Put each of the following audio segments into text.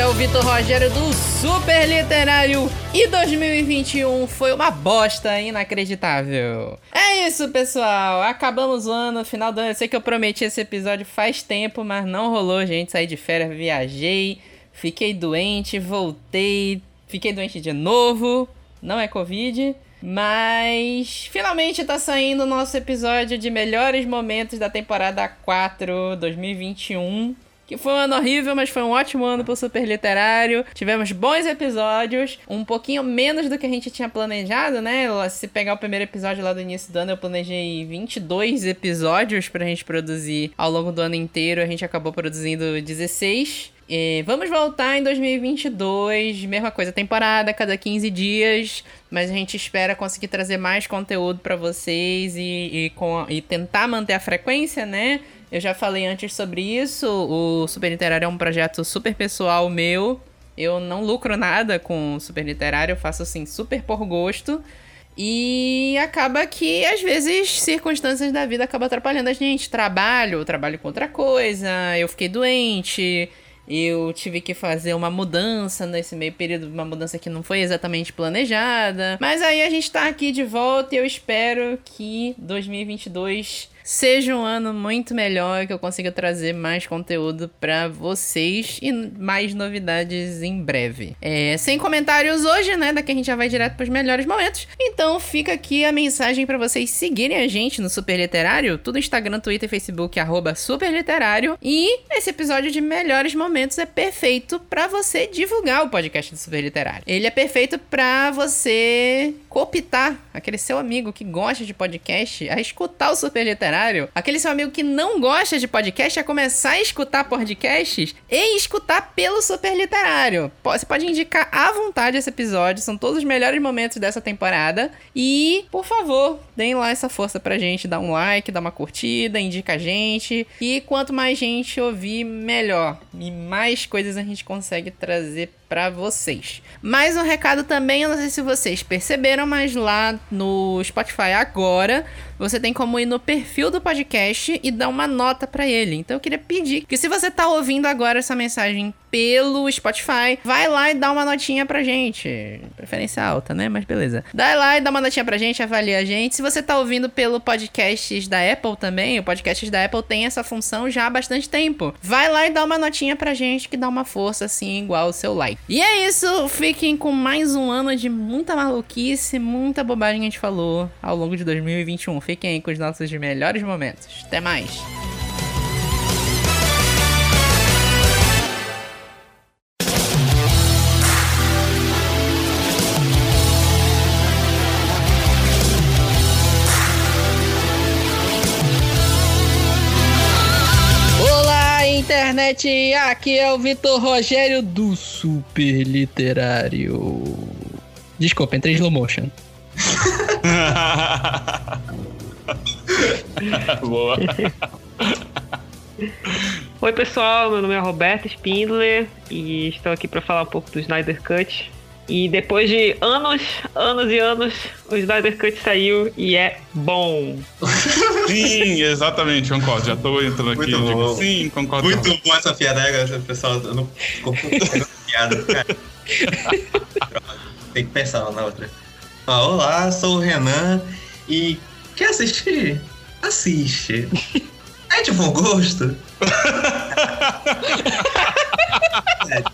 é o Vitor Rogério do Super Literário e 2021 foi uma bosta inacreditável. É isso, pessoal. Acabamos o ano, final do ano. Eu sei que eu prometi esse episódio faz tempo, mas não rolou, gente. Saí de férias, viajei, fiquei doente, voltei, fiquei doente de novo. Não é Covid. Mas finalmente tá saindo o nosso episódio de melhores momentos da temporada 4 2021 que foi um ano horrível, mas foi um ótimo ano pro Super Literário. Tivemos bons episódios, um pouquinho menos do que a gente tinha planejado, né? Se pegar o primeiro episódio lá do início do ano, eu planejei 22 episódios pra gente produzir ao longo do ano inteiro. A gente acabou produzindo 16. E vamos voltar em 2022, mesma coisa, temporada, cada 15 dias, mas a gente espera conseguir trazer mais conteúdo para vocês e, e, com, e tentar manter a frequência, né? Eu já falei antes sobre isso. O Super Literário é um projeto super pessoal meu. Eu não lucro nada com o Super Literário, eu faço assim super por gosto. E acaba que, às vezes, circunstâncias da vida acabam atrapalhando a gente. Trabalho, trabalho com outra coisa, eu fiquei doente, eu tive que fazer uma mudança nesse meio período, uma mudança que não foi exatamente planejada. Mas aí a gente tá aqui de volta e eu espero que 2022 seja um ano muito melhor, que eu consiga trazer mais conteúdo para vocês e mais novidades em breve. É, sem comentários hoje, né? Daqui a gente já vai direto para os melhores momentos. Então fica aqui a mensagem para vocês seguirem a gente no Super Literário, tudo Instagram, Twitter Facebook, arroba Super Literário. E esse episódio de melhores momentos é perfeito para você divulgar o podcast do Super Literário. Ele é perfeito para você cooptar aquele seu amigo que gosta de podcast a escutar o Super Literário aquele seu amigo que não gosta de podcast, a começar a escutar podcasts e escutar pelo Super Literário. Você pode indicar à vontade esse episódio, são todos os melhores momentos dessa temporada. E, por favor, deem lá essa força pra gente, dá um like, dá uma curtida, indica a gente. E quanto mais gente ouvir, melhor. E mais coisas a gente consegue trazer para vocês. Mais um recado também, eu não sei se vocês perceberam, mas lá no Spotify agora, você tem como ir no perfil do podcast e dar uma nota para ele. Então eu queria pedir que se você tá ouvindo agora essa mensagem pelo Spotify, vai lá e dá uma notinha pra gente. Preferência alta, né? Mas beleza. Dá lá e dá uma notinha pra gente, avalia a gente. Se você tá ouvindo pelo podcasts da Apple também, o podcasts da Apple tem essa função já há bastante tempo. Vai lá e dá uma notinha pra gente que dá uma força assim, igual o seu like. E é isso, fiquem com mais um ano de muita maluquice, muita bobagem que a gente falou ao longo de 2021. Fiquem aí com os nossos melhores momentos. Até mais! Internet, aqui é o Vitor Rogério do Super Literário. Desculpa, entrei em slow motion. Boa. Oi pessoal, meu nome é Roberto Spindler e estou aqui para falar um pouco do Snyder Cut. E depois de anos, anos e anos, o Snyder Cut saiu e é bom. Sim, exatamente, concordo. Já tô entrando aqui. Muito digo, sim, concordo. Muito bom essa piada, né, pessoal. Eu não piada, cara. Tem que pensar na outra. Ah, olá, sou o Renan e quer assistir? Assiste. É de bom gosto? é,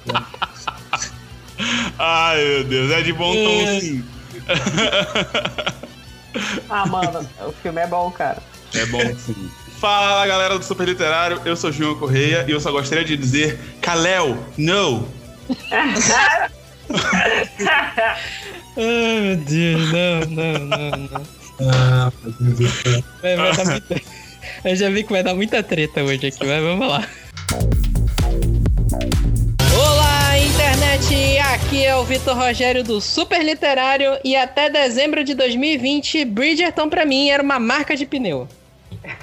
Ai, meu Deus, é de bom tom sim. ah, mano, o filme é bom, cara. É bom sim. Fala galera do Super Literário, eu sou João Correia e eu só gostaria de dizer Kalel, no! Ai meu Deus, não, não, não, não. Ah, meu Deus do céu. Vai, vai dar muita... Eu já vi que vai dar muita treta hoje aqui, mas vamos lá. Internet, aqui é o Vitor Rogério do Super Literário e até dezembro de 2020, Bridgerton para mim era uma marca de pneu.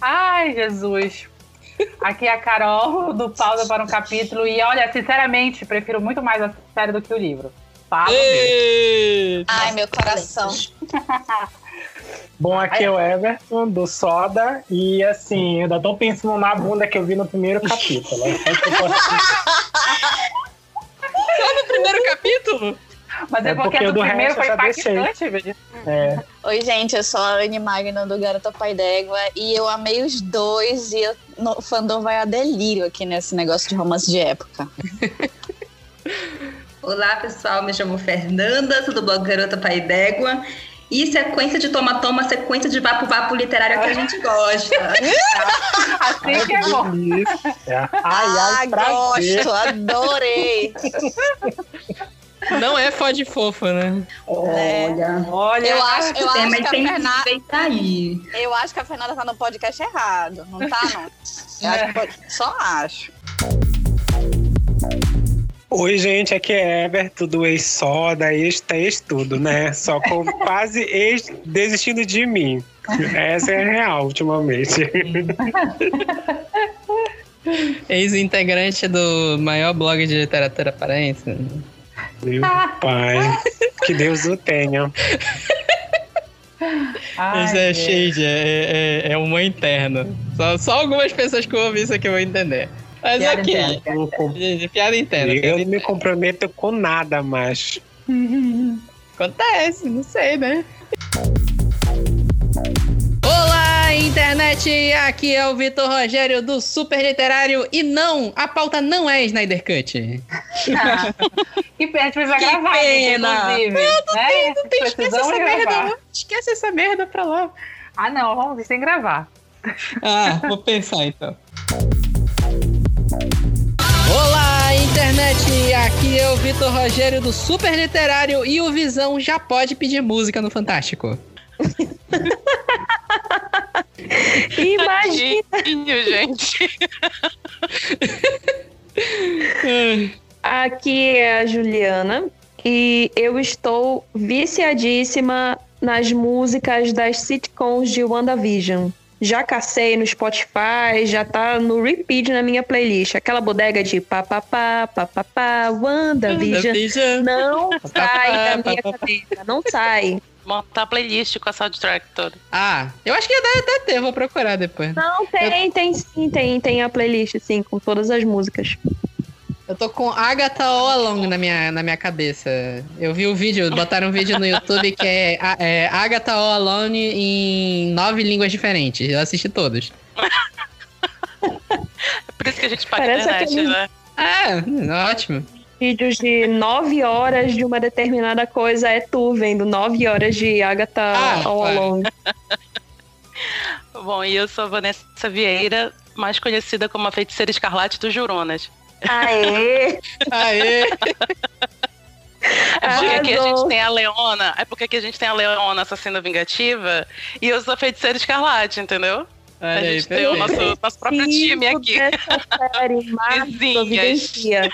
Ai, Jesus. Aqui é a Carol do Pausa para um Capítulo e olha, sinceramente, prefiro muito mais a série do que o livro. Fala. Ai, meu coração. Bom, aqui é o Everton, do Soda, e assim, eu ainda tô pensando na bunda que eu vi no primeiro capítulo. É só que eu posso Só no primeiro capítulo? Mas é, É porque, porque do do primeiro foi impactante, velho. É, Oi, gente, eu sou a Anne Magna do Garota Pai d'Égua e eu amei os dois e eu, no, o fandom vai a delírio aqui nesse negócio de romance de época. Olá, pessoal. Me chamo Fernanda, sou do blog Garota Pai d'Égua. E sequência de toma-toma, sequência de vapo-vapo literário que a gente gosta. Assim que é bom. delícia. Ai, ah, ai, prazer. gosto, adorei. Não é fode fofa, né? Olha. Olha, Eu acho, eu acho que a tem Fernanda, que tá aí. eu acho que a Fernanda tá no podcast errado, não tá, não? Eu acho que pode- só acho. Oi, gente, aqui é Everton do ex-soda, ex tudo, né? Só com quase ex desistindo de mim. Essa é a real, ultimamente. Ex-integrante do maior blog de literatura paraense. Meu pai, que Deus o tenha. Ai, Isso é shade, é, é, é uma interna. Só, só algumas pessoas que ouvem isso aqui vão entender. Mas Piada ok. interna. Gente, Piada interna. eu piada não me comprometo com nada mais. Acontece, não sei, né? Olá, internet! Aqui é o Vitor Rogério do Super Literário e não, a pauta não é Snyder Cut. Que pena, a gente precisa Que gravar pena. inclusive. né? Não tem, esquece essa merda, gravar. não. esquece essa merda pra lá. Ah, não, vamos ver sem gravar. Ah, vou pensar então. Internet! Aqui é o Vitor Rogério do Super Literário e o Visão já pode pedir música no Fantástico. Imagina, gente. Aqui é a Juliana e eu estou viciadíssima nas músicas das sitcoms de WandaVision. Já cacei no Spotify, já tá no repeat na minha playlist. Aquela bodega de papapá, papapá, WandaVision. Vision. Não sai da minha cabeça, não sai. Montar a playlist com a soundtrack toda. Ah, eu acho que deve até ter, vou procurar depois. Não, tem, tem sim, tem, tem a playlist, sim, com todas as músicas. Eu tô com Agatha All Along na minha, na minha cabeça. Eu vi o vídeo, botaram um vídeo no YouTube que é, é Agatha All Alone em nove línguas diferentes. Eu assisti todos. É por isso que a gente paga Parece internet, aquele- né? Ah, ótimo. Vídeos de nove horas de uma determinada coisa é tu vendo nove horas de Agatha Ah. Along. Bom, e eu sou a Vanessa Vieira, mais conhecida como a feiticeira escarlate dos Juronas. Aê! Aê! É porque aqui a gente tem a Leona, é porque aqui a gente tem a Leona assassina vingativa e eu sou a feiticeira escarlate, entendeu? Olha a aí, gente tem o nosso, nosso próprio time aqui. dessa série, Vizinhas.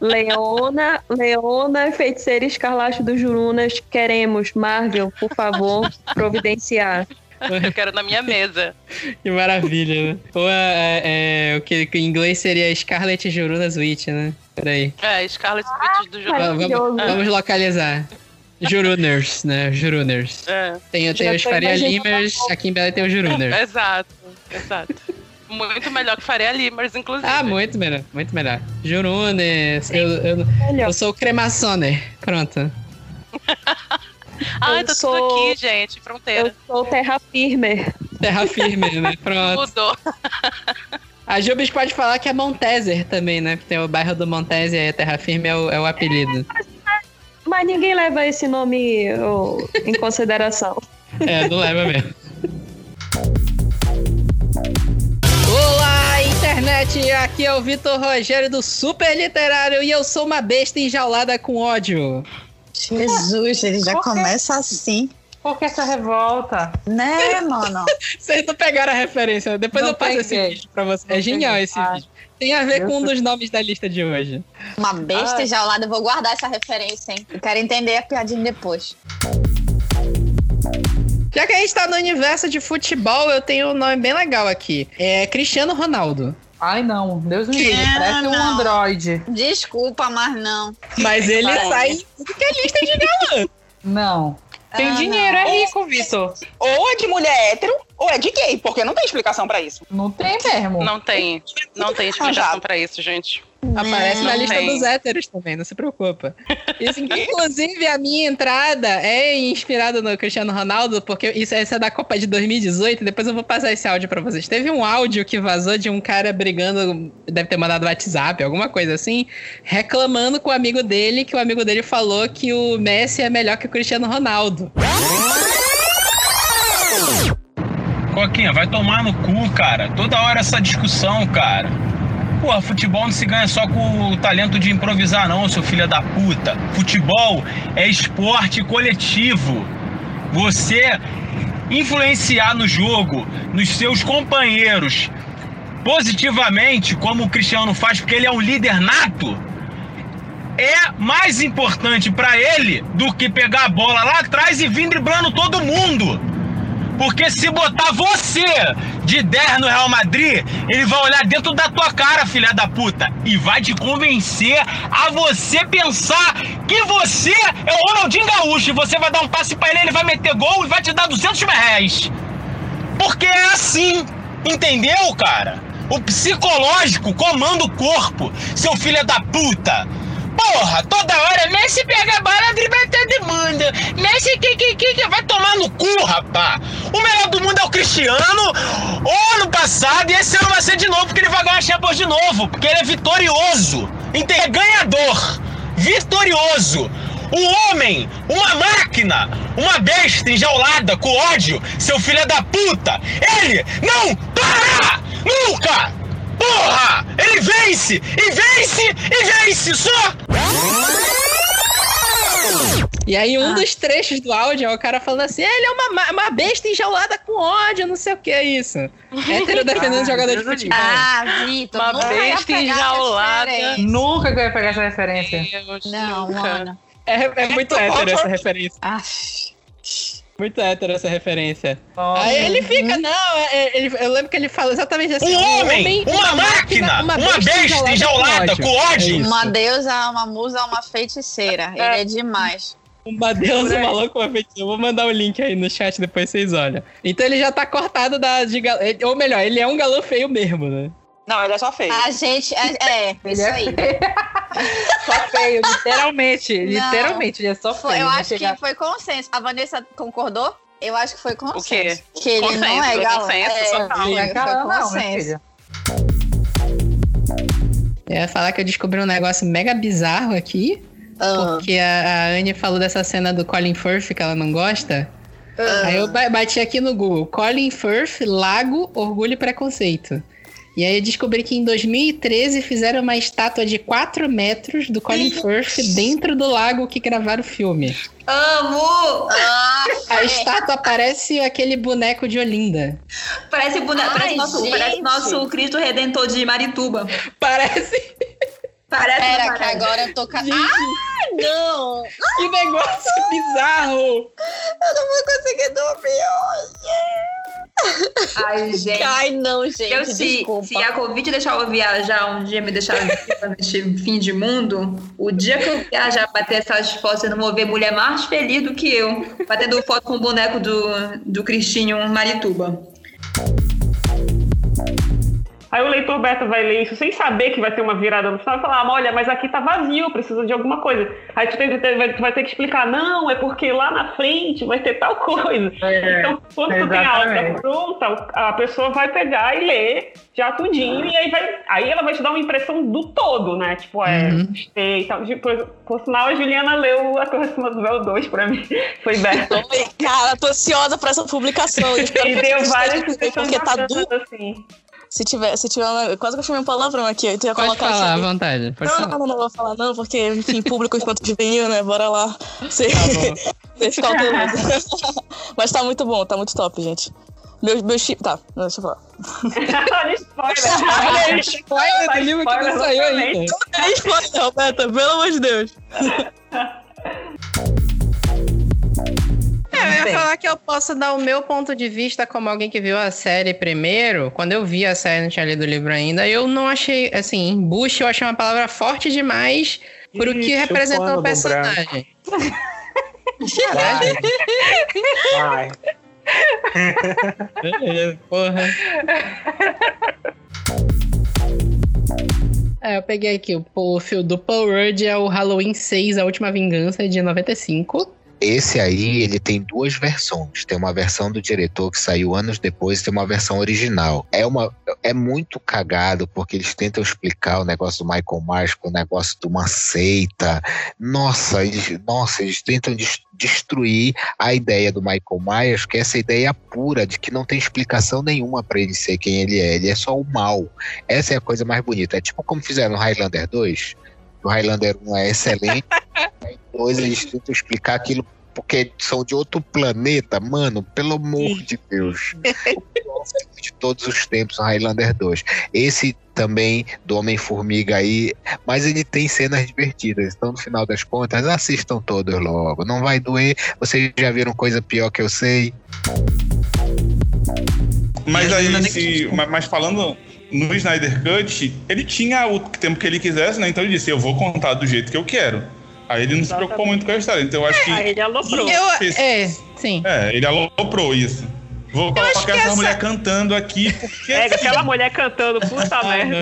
Leona, Leona, feiticeira escarlate dos Jurunas. Queremos, Marvel, por favor, providenciar. Eu quero na minha mesa. Que maravilha, né? Ou é, é- é o que, em inglês seria Scarlet Jurunas Witch, né? Peraí. É, Scarlet Witch do. Maravilhoso. Vamos, vamos localizar. Juruners, né? Juruners. É, Tem, tem Já os Faria Limers, aqui em Bela tem os Juruners. exato, exato. Muito melhor que Faria Limers, inclusive. Ah, muito melhor, muito melhor. Juruners, eu, eu, Melhor. eu sou o Cremasoner. Pronto. Ah, eu tá sou- tudo aqui, gente. Fronteira. Eu sou Terra Firme. Terra firme, né? Pronto. Mudou. A Jubes pode falar que é Monteser também, né? Porque tem o bairro do Monteser e a Terra Firme é o, é o apelido. Mas ninguém leva esse nome ô, em consideração. É, não leva mesmo. Olá, internet! Aqui é o Vitor Rogério do Super Literário e eu sou uma besta enjaulada com ódio. Jesus, ele já começa assim. Por que essa revolta? Né, mano? Vocês não pegaram a referência. Depois Não eu passo esse vídeo pra você. Não é genial esse Ah, vídeo. Tem a ver eu com um dos nomes da lista de hoje. Uma besta Ai. enjaulada, eu vou guardar essa referência, hein? Eu quero entender a piadinha depois. Já que a gente tá no universo de futebol, eu tenho um nome bem legal aqui. É Cristiano Ronaldo. Ai, não. Deus me livre. Ah, Parece um não. androide. Desculpa, mas não. Mas ele Caramba. sai em tudo que é lista de galã. Não. Tem Ah, dinheiro, é rico, Vitor. Ou é de mulher hétero, ou é de gay, porque não tem explicação pra isso. Não tem mesmo. Não tem. Não tem explicação pra isso, gente. Aparece na Não lista tem. dos héteros também, não se preocupa. Isso, inclusive, a minha entrada é inspirada no Cristiano Ronaldo, porque isso, essa é da Copa de 2018. Depois eu vou passar esse áudio pra vocês. Teve um áudio que vazou de um cara brigando, deve ter mandado WhatsApp, alguma coisa assim, reclamando com o amigo dele, que o amigo dele falou que o Messi é melhor que o Cristiano Ronaldo. Coquinha, vai tomar no cu, cara. Toda hora essa discussão, cara. Pô, futebol não se ganha só com o talento de improvisar, não, seu filho da puta. Futebol é esporte coletivo. Você influenciar no jogo, nos seus companheiros, positivamente, como o Cristiano faz, porque ele é um líder nato, é mais importante pra ele do que pegar a bola lá atrás e vir driblando todo mundo. Porque se botar você de 10 no Real Madrid, ele vai olhar dentro da tua cara, filha da puta, e vai te convencer a você pensar que você é o Ronaldinho Gaúcho. E você vai dar um passe pra ele, ele vai meter gol e vai te dar 200 mil reais. Porque é assim, entendeu, cara? O psicológico comanda o corpo, seu filho da puta. Porra, toda hora Messi pega a bola, dribla todo mundo. Messi que que que que vai tomar no cu, rapá. O melhor do mundo é o Cristiano. O ano passado e esse ano vai ser de novo, porque ele vai ganhar a Champions de novo, porque ele é vitorioso. É ganhador. Vitorioso. O homem, uma máquina, uma besta enjaulada com ódio, seu filho da puta. Ele não para! Nunca! Porra! Ele vence! E vence! E vence! Só! E aí, Ah. um dos trechos do áudio é o cara falando assim: ele é uma, ma- uma besta enjaulada com ódio, não sei o que é isso. Hétero defendendo Ah, jogador de futebol. Ah, Vitor, Uma nunca ia besta enjaulada. Nunca que eu ia pegar essa referência. Deus, Não, nunca. mano. É, é muito hétero essa referência. Ah, Muito hétero essa referência. Nossa. Aí ele fica, não, é- é- ele- eu lembro que ele fala exatamente assim: Um homem, uma máquina, uma besta enjaulada com ódio. É uma deusa, uma musa, uma feiticeira. Ele é demais. Uma deusa, uma louca, uma feiticeira. Eu vou mandar o link aí no chat, depois vocês olham. Então ele já tá cortado da. De, ou melhor, ele é um galã feio mesmo, né? Não, ele é só feio. A gente. É, é isso é aí. Só feio, literalmente. Não. Literalmente, ele é só feio. Foi- eu Vai acho chegar- que foi consenso. A Vanessa concordou? Eu acho que foi consenso. quê? Que ele Consenso, não é galã. consenso, É, total. foi, foi Cara, não, consenso. Eu ia falar que eu descobri um negócio mega bizarro aqui. Ah. Porque a, a Anne falou dessa cena do Colin Firth que ela não gosta. Ah. Aí eu ba- bati aqui no Google: Colin Firth, Lago, Orgulho e Preconceito. E aí eu descobri que em 2013 fizeram uma estátua de 4 metros do Colin Firth dentro do lago que gravaram o filme. Amo! Ah, A estátua parece aquele boneco de Olinda. Parece, o boneco, Ai, parece, nosso, parece nosso Cristo Redentor de Marituba. Parece. Parece Pera, que agora eu tô. Ca... Ah, não! Que negócio bizarro! Eu não vou conseguir dormir Ai, hoje. gente. Ai, não, gente. Eu, se, desculpa. se a Covid deixar eu viajar um dia, me deixar neste fim de mundo, o dia que eu viajar bater essas fotos, eu não vou ver mulher mais feliz do que eu, batendo foto com o boneco do, do Cristinho Marituba. Aí o leitor beta vai ler isso sem saber que vai ter uma virada no final e falar, ah, olha, mas aqui tá vazio, precisa de alguma coisa. Aí tu, tem tu vai ter que explicar, não, é porque lá na frente vai ter tal coisa. É, então, quando tu tem a exatamente. pronta, a pessoa vai pegar e ler já tudinho, e aí, vai, aí ela vai te dar uma impressão do todo, né? Tipo, é, Uhum. gostei e tal. Por, por sinal, a Juliana leu A Torre Acima do Véu 2 pra mim. Foi Berta. Oi, cara, tô ansiosa pra essa publicação. E deu várias Porque tá duro. assim. Se tiver, se tiver uma... Quase que eu chamei um palavrão aqui. Eu ia Pode colocar falar à aqui. vontade. Pode Não, falar. não, não, não vou falar não, porque, enfim, público enquanto juvenil, né? Bora lá. Ser, ser cauteloso. Mas tá muito bom, tá muito top, gente. Meu, meu chip. Tá, não, deixa eu falar. Olha, spoiler. Olha spoiler do livro que não saiu ainda. É spoiler, Roberta, pelo amor de Deus. Eu ia falar que eu posso dar o meu ponto de vista como alguém que viu a série primeiro. Quando eu vi a série, não tinha lido o livro ainda, eu não achei, assim, embuste eu achei uma palavra forte demais pro que Ixi, o representou pano o personagem. Vai. Beleza, porra. É, eu peguei aqui o, o do Paul Rudd, é o Halloween 6, A Última Vingança, de 95. Esse aí, ele tem duas versões. Tem uma versão do diretor que saiu anos depois, tem uma versão original. É uma é muito cagado porque eles tentam explicar o negócio do Michael Myers com o negócio de uma seita. Nossa, eles, nossa, eles tentam des- destruir a ideia do Michael Myers, que é essa ideia pura de que não tem explicação nenhuma pra ele ser quem ele é. Ele é só o mal. Essa é a coisa mais bonita. É tipo como fizeram no Highlander 2. O Highlander 1 é excelente. Aí depois eles tentam explicar aquilo porque são de outro planeta, mano, pelo amor de Deus. De todos os tempos, o Highlander 2. Esse também do Homem-Formiga aí, mas ele tem cenas divertidas. Então, no final das contas, assistam todos logo. Não vai doer. Vocês já viram coisa pior que eu sei. Mas aí, se, ma- mas falando no Snyder Cut, ele tinha o tempo que ele quisesse, né? Então ele disse: Eu vou contar do jeito que eu quero. Aí ele não se preocupou muito com a história. Então eu acho que. Aí ele aloprou. Eu, é, sim. É, ele aloprou isso. Vou colocar que essa essa- mulher cantando aqui, porque. É, aquela mulher cantando, puta merda.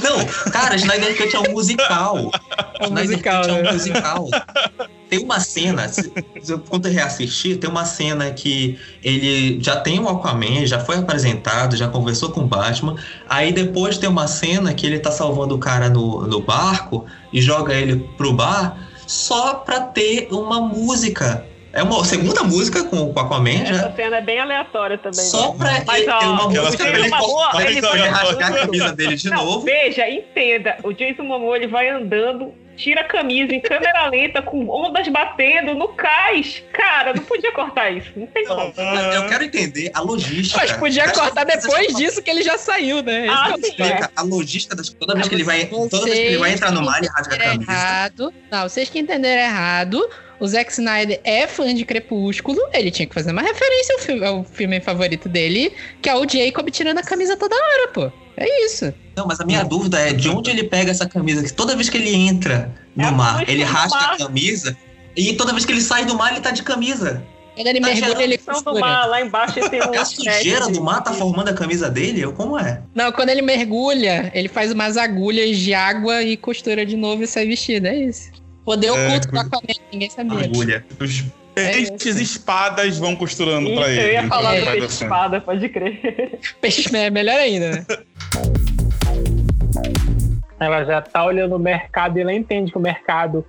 Não, cara, Snyder Cut é um musical. É um Snyder musical, Cut é um né? musical. Tem uma cena, se, se eu- quando eu reassistir, tem uma cena que ele já tem o Aquaman, já foi apresentado, já conversou com o Batman. Aí depois tem uma cena que ele tá salvando o cara no, no barco e joga ele pro bar só pra ter uma música. É uma segunda música com, com o Aquaman já. Essa cena é bem aleatória também. Só né? pra Mas, ele ó, ter uma música pra ele Momoa, cortar- ele pode rasgar a camisa dele de Não, novo. Veja, entenda. O Jason Momoa ele vai andando, tira a camisa em câmera lenta, com ondas batendo no cais. Cara, não podia cortar isso. Não tem como. Eu quero entender a logística. Mas podia cortar depois disso que ele já saiu, né? Esse Ah, é. Explica a logística das toda vez que ele vai toda vez que ele vai entrar no mar ele rasga a camisa. errado. Não, vocês que entenderam errado. O Zack Snyder é fã de Crepúsculo. Ele tinha que fazer uma referência ao filme, ao filme favorito dele, que é o Jacob tirando a camisa toda hora, pô. É isso. Não, mas a minha dúvida é de onde ele pega essa camisa que toda vez que ele entra no É mar, ele rasga mar. a camisa e toda vez que ele sai do mar ele tá de camisa. Quando ele Tá mergulha, ele São do costura. mar, lá embaixo tem um. A sujeira do mar tá formando a camisa dele? Ou como é? Não, quando ele mergulha, ele faz umas agulhas de água e costura de novo e sai vestido. É isso. Poder É, oculto do Aquaman, ninguém sabia. Agulha. Os É peixes espadas vão costurando Isso, pra eu ele. ia falar enquanto do peixe espada, pode crer. Peixe é melhor ainda, né? Ela já tá olhando o mercado e ela entende que o mercado,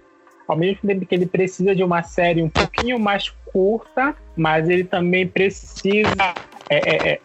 ao mesmo tempo que ele precisa de uma série um pouquinho mais curta, mas ele também precisa é, é,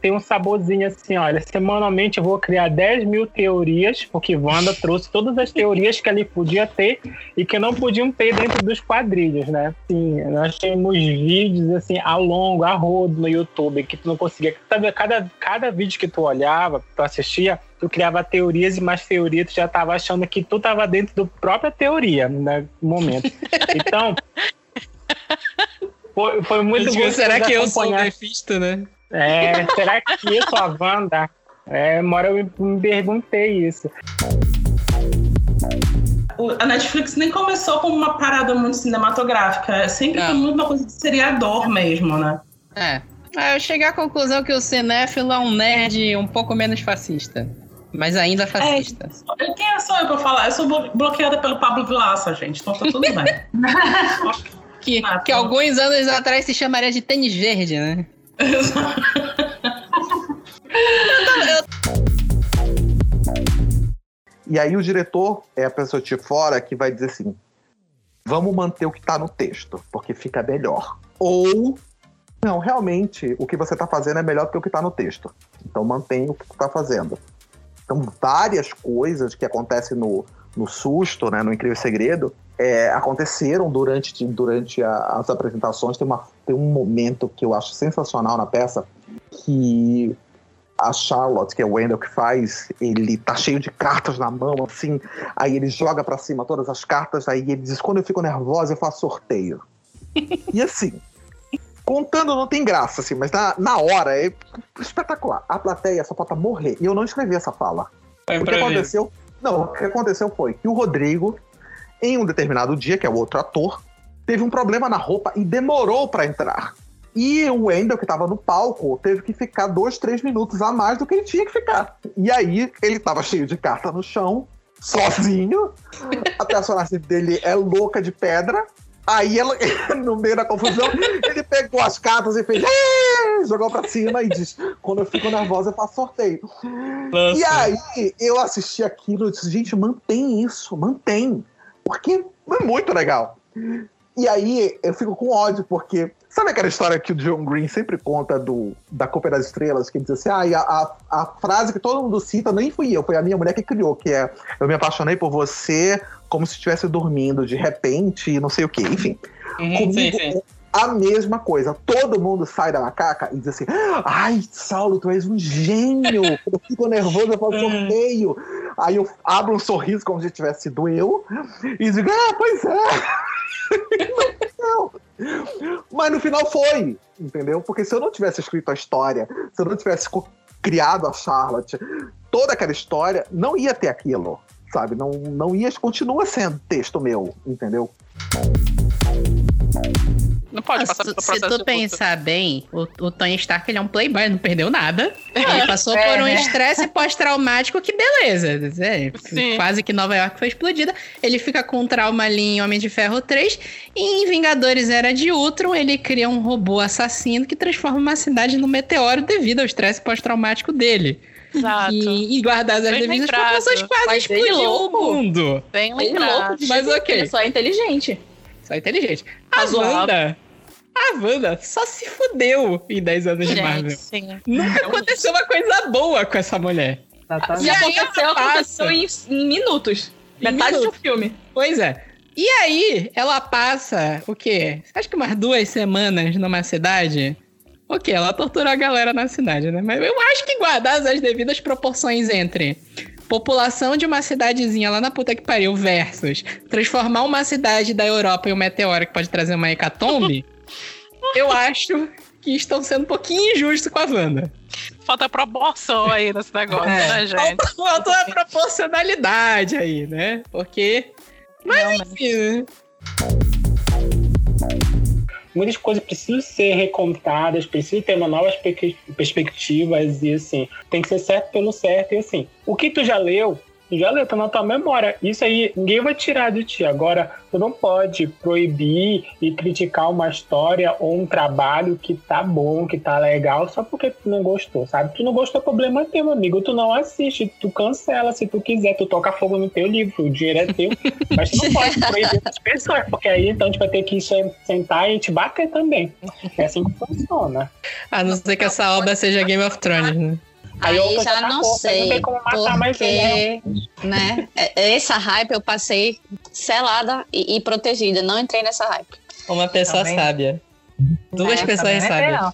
ter um saborzinho assim, olha, semanalmente eu vou criar 10 mil teorias, porque Wanda trouxe todas as teorias que ele podia ter e que não podiam ter dentro dos quadrilhos, né? Sim, nós temos vídeos assim, a longo, a rodo no YouTube, que tu não conseguia. Cada, cada, cada vídeo que tu olhava, tu assistia, tu criava teorias e mais teorias, tu já tava achando que tu tava dentro da própria teoria, né, no momento. Então, foi, foi muito Tipo, será que eu sou o. Mephisto, né? É, será que eu sou a Wanda? É, uma hora eu me- me perguntei isso. A Netflix nem começou como uma parada muito cinematográfica. é Sempre foi muito uma coisa de seriador mesmo, né? É. Aí eu cheguei à conclusão que o cinéfilo é um nerd um pouco menos fascista. Mas ainda fascista. Quem sou eu pra falar? Eu sou blo- bloqueada pelo Pablo Vilaça, gente. Então tá tudo bem. Que, que alguns anos atrás se chamaria de tênis verde, né? E aí o diretor é a pessoa de fora que vai dizer assim: vamos manter o que tá no texto, porque fica melhor. Ou, não, realmente, o que você tá fazendo é melhor do que o que tá no texto. Então mantém o que tu tá fazendo. Então, várias coisas que acontecem no, no susto, né, no Incrível Segredo, é, aconteceram durante, durante a- as apresentações. Tem, uma, tem um momento que eu acho sensacional na peça, que a Charlotte, que é o Wendell que faz, ele tá cheio de cartas na mão, assim, aí ele joga pra cima todas as cartas, aí ele diz, quando eu fico nervosa, eu faço sorteio. e assim, contando não tem graça, assim, mas na, na hora é espetacular. A plateia só falta morrer. E eu não escrevi essa fala. Foi o que aconteceu? Não, o que aconteceu foi que o Rodrigo, em um determinado dia, que é o outro ator, teve um problema na roupa e demorou pra entrar. E o Wendell, que tava no palco, teve que ficar dois, três minutos a mais do que ele tinha que ficar. E aí, ele tava cheio de carta no chão, sozinho. A personagem dele é louca de pedra. Aí, ela, no meio da confusão, ele pegou as cartas e fez. Jogou pra cima e diz: Quando eu fico nervosa, eu faço sorteio. E aí, eu assisti aquilo e disse: Gente, mantém isso, mantém. Porque é muito legal. E aí, eu fico com ódio, porque. Sabe aquela história que o John Green sempre conta do, da Copa das Estrelas, que diz assim, ah, a, a, a frase que todo mundo cita nem fui eu, foi a minha mulher que criou, que é eu me apaixonei por você como se estivesse dormindo de repente, e não sei o quê, enfim. Uhum, Comigo sim, sim. é a mesma coisa. Todo mundo sai da macaca e diz assim: Ai, Saulo, tu és um gênio. Eu fico nervoso, eu faço sorteio. Aí eu abro um sorriso como se tivesse sido eu e digo: Ah, pois é. Mas no final foi, entendeu? Porque se eu não tivesse escrito a história, se eu não tivesse criado a Charlotte, toda aquela história, não ia ter aquilo, sabe? Não, não ia, continua sendo texto meu, entendeu? Não pode Ah, passar se, pelo se processo tu de luto. pensar bem, o, o Tony Stark ele é um playboy, não perdeu nada. Ele passou É, por um né? estresse pós-traumático que beleza. É, quase que Nova York foi explodida. Ele fica com um trauma ali em Homem de Ferro 3. E em Vingadores Era de Ultron, ele cria um robô assassino que transforma uma cidade no meteoro devido ao estresse pós-traumático dele. Exato. E, e guardadas as Bem devidas proporções, quase Mas ele explodiu o mundo. Bem Ele lembrado. louco, de Mas ok. nenhum, Só é inteligente. Só inteligente. A. Wanda. A Wanda só se fudeu em 10 anos de Marvel. Gente, sim. Nunca aconteceu uma coisa boa com essa mulher. Se E aí aconteceu, ela aconteceu passa. em, em minutos. Em Metade minutos. do filme. Pois é. E aí, ela passa, o quê? Acho que umas duas semanas numa cidade. Ok, ela torturou a galera na cidade, né? Mas eu acho que guardadas as devidas proporções entre população de uma cidadezinha lá na puta que pariu versus transformar uma cidade da Europa em um meteoro que pode trazer uma hecatombe, eu acho que estão sendo um pouquinho injustos com a Wanda. Falta proporção aí nesse negócio, É. né, gente? Falta, falta a proporcionalidade aí, né? Porque. Mas enfim, né? muitas coisas precisam ser recontadas, precisam ter uma novas pe- perspectivas e assim, tem que ser certo pelo certo e assim, o que tu já leu, tu já leu, tá na tua memória. Isso aí ninguém vai tirar de ti. Agora, tu não pode proibir e criticar uma história ou um trabalho que tá bom, que tá legal, só porque tu não gostou, sabe? Tu não gostou, problema teu, amigo. Tu não assiste, tu cancela se tu quiser, tu toca fogo no teu livro, o dinheiro é teu. Mas tu não pode proibir as pessoas, porque aí então a gente vai ter que sen- sentar e te bater também. É assim que funciona. A não ser que essa obra seja Game of Thrones, né? Aí outra já tá não corta, sei, Não tem como matar mais ele. porque, né, é- essa hype eu passei selada e, e protegida, não entrei nessa hype. Uma pessoa Também. sábia. Duas É, pessoas é sábias.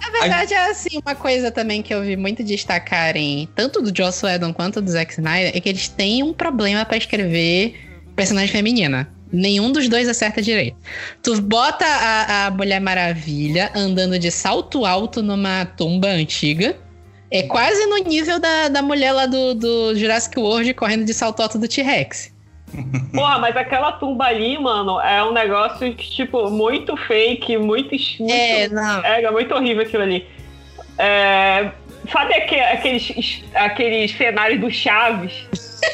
Na verdade, é assim, uma coisa também que eu vi muito destacarem, tanto do Joss Whedon quanto do Zack Snyder, é que eles têm um problema pra escrever personagem feminina. Nenhum dos dois acerta direito. Tu bota a, a Mulher Maravilha andando de salto alto numa tumba antiga. É quase no nível da, da mulher lá do, do Jurassic World correndo de salto alto do T-Rex. Porra, mas aquela tumba ali, mano, é um negócio que, tipo, muito fake, muito. muito É, não. É, é muito horrível aquilo ali. É, sabe aque- aqueles, aqueles cenários do Chaves?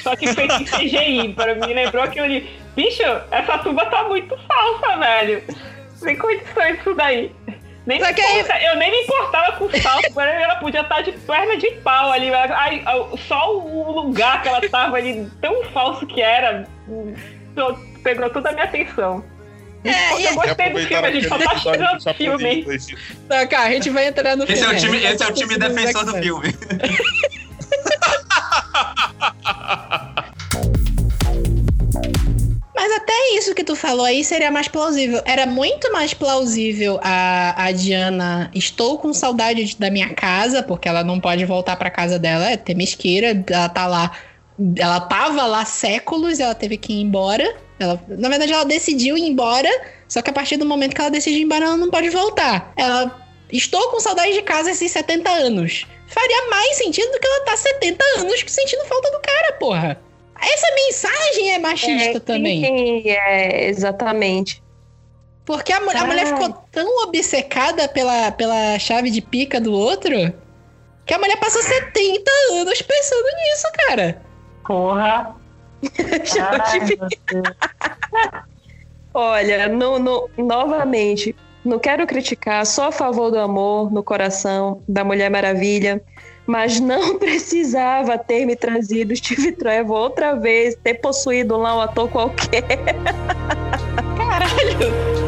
Só que feito em CGI, para mim lembrou aquilo ali. Bicho, essa tumba tá muito falsa, velho. Sem condições isso daí. Nem Só que aí- Eu nem me importava com o salto, mas ela podia estar de perna de pau ali. ai, só o lugar que ela tava ali, tão falso que era, pegou toda a minha atenção. É, e eu gostei do filme, a gente só tá tirando filme. Tá, cara, a gente vai entrar no Esse é o filme. time, esse é o time defensor do filme. Mas até isso que tu falou aí seria mais plausível. Era muito mais plausível a, a Diana. Estou com saudade de- da minha casa, porque ela não pode voltar pra casa dela, é temesqueira. Ela tá lá. Ela tava lá séculos, ela teve que ir embora. Ela, na verdade, ela decidiu ir embora, só que a partir do momento que ela decide ir embora, ela não pode voltar. Ela. Estou com saudade de casa esses 70 anos. Faria mais sentido do que ela tá 70 anos sentindo falta do cara, porra. Essa mensagem é machista É, também. sim, é, exatamente. Porque a, mu- a mulher ficou tão obcecada pela, pela chave de pica do outro que a mulher passou 70 anos pensando nisso, cara. Porra. Chave de pica. Olha, no, no- novamente, não quero criticar, sou a favor do amor no coração da Mulher Maravilha, mas não precisava ter me trazido Steve Trevor outra vez, ter possuído lá um ator qualquer. Caralho!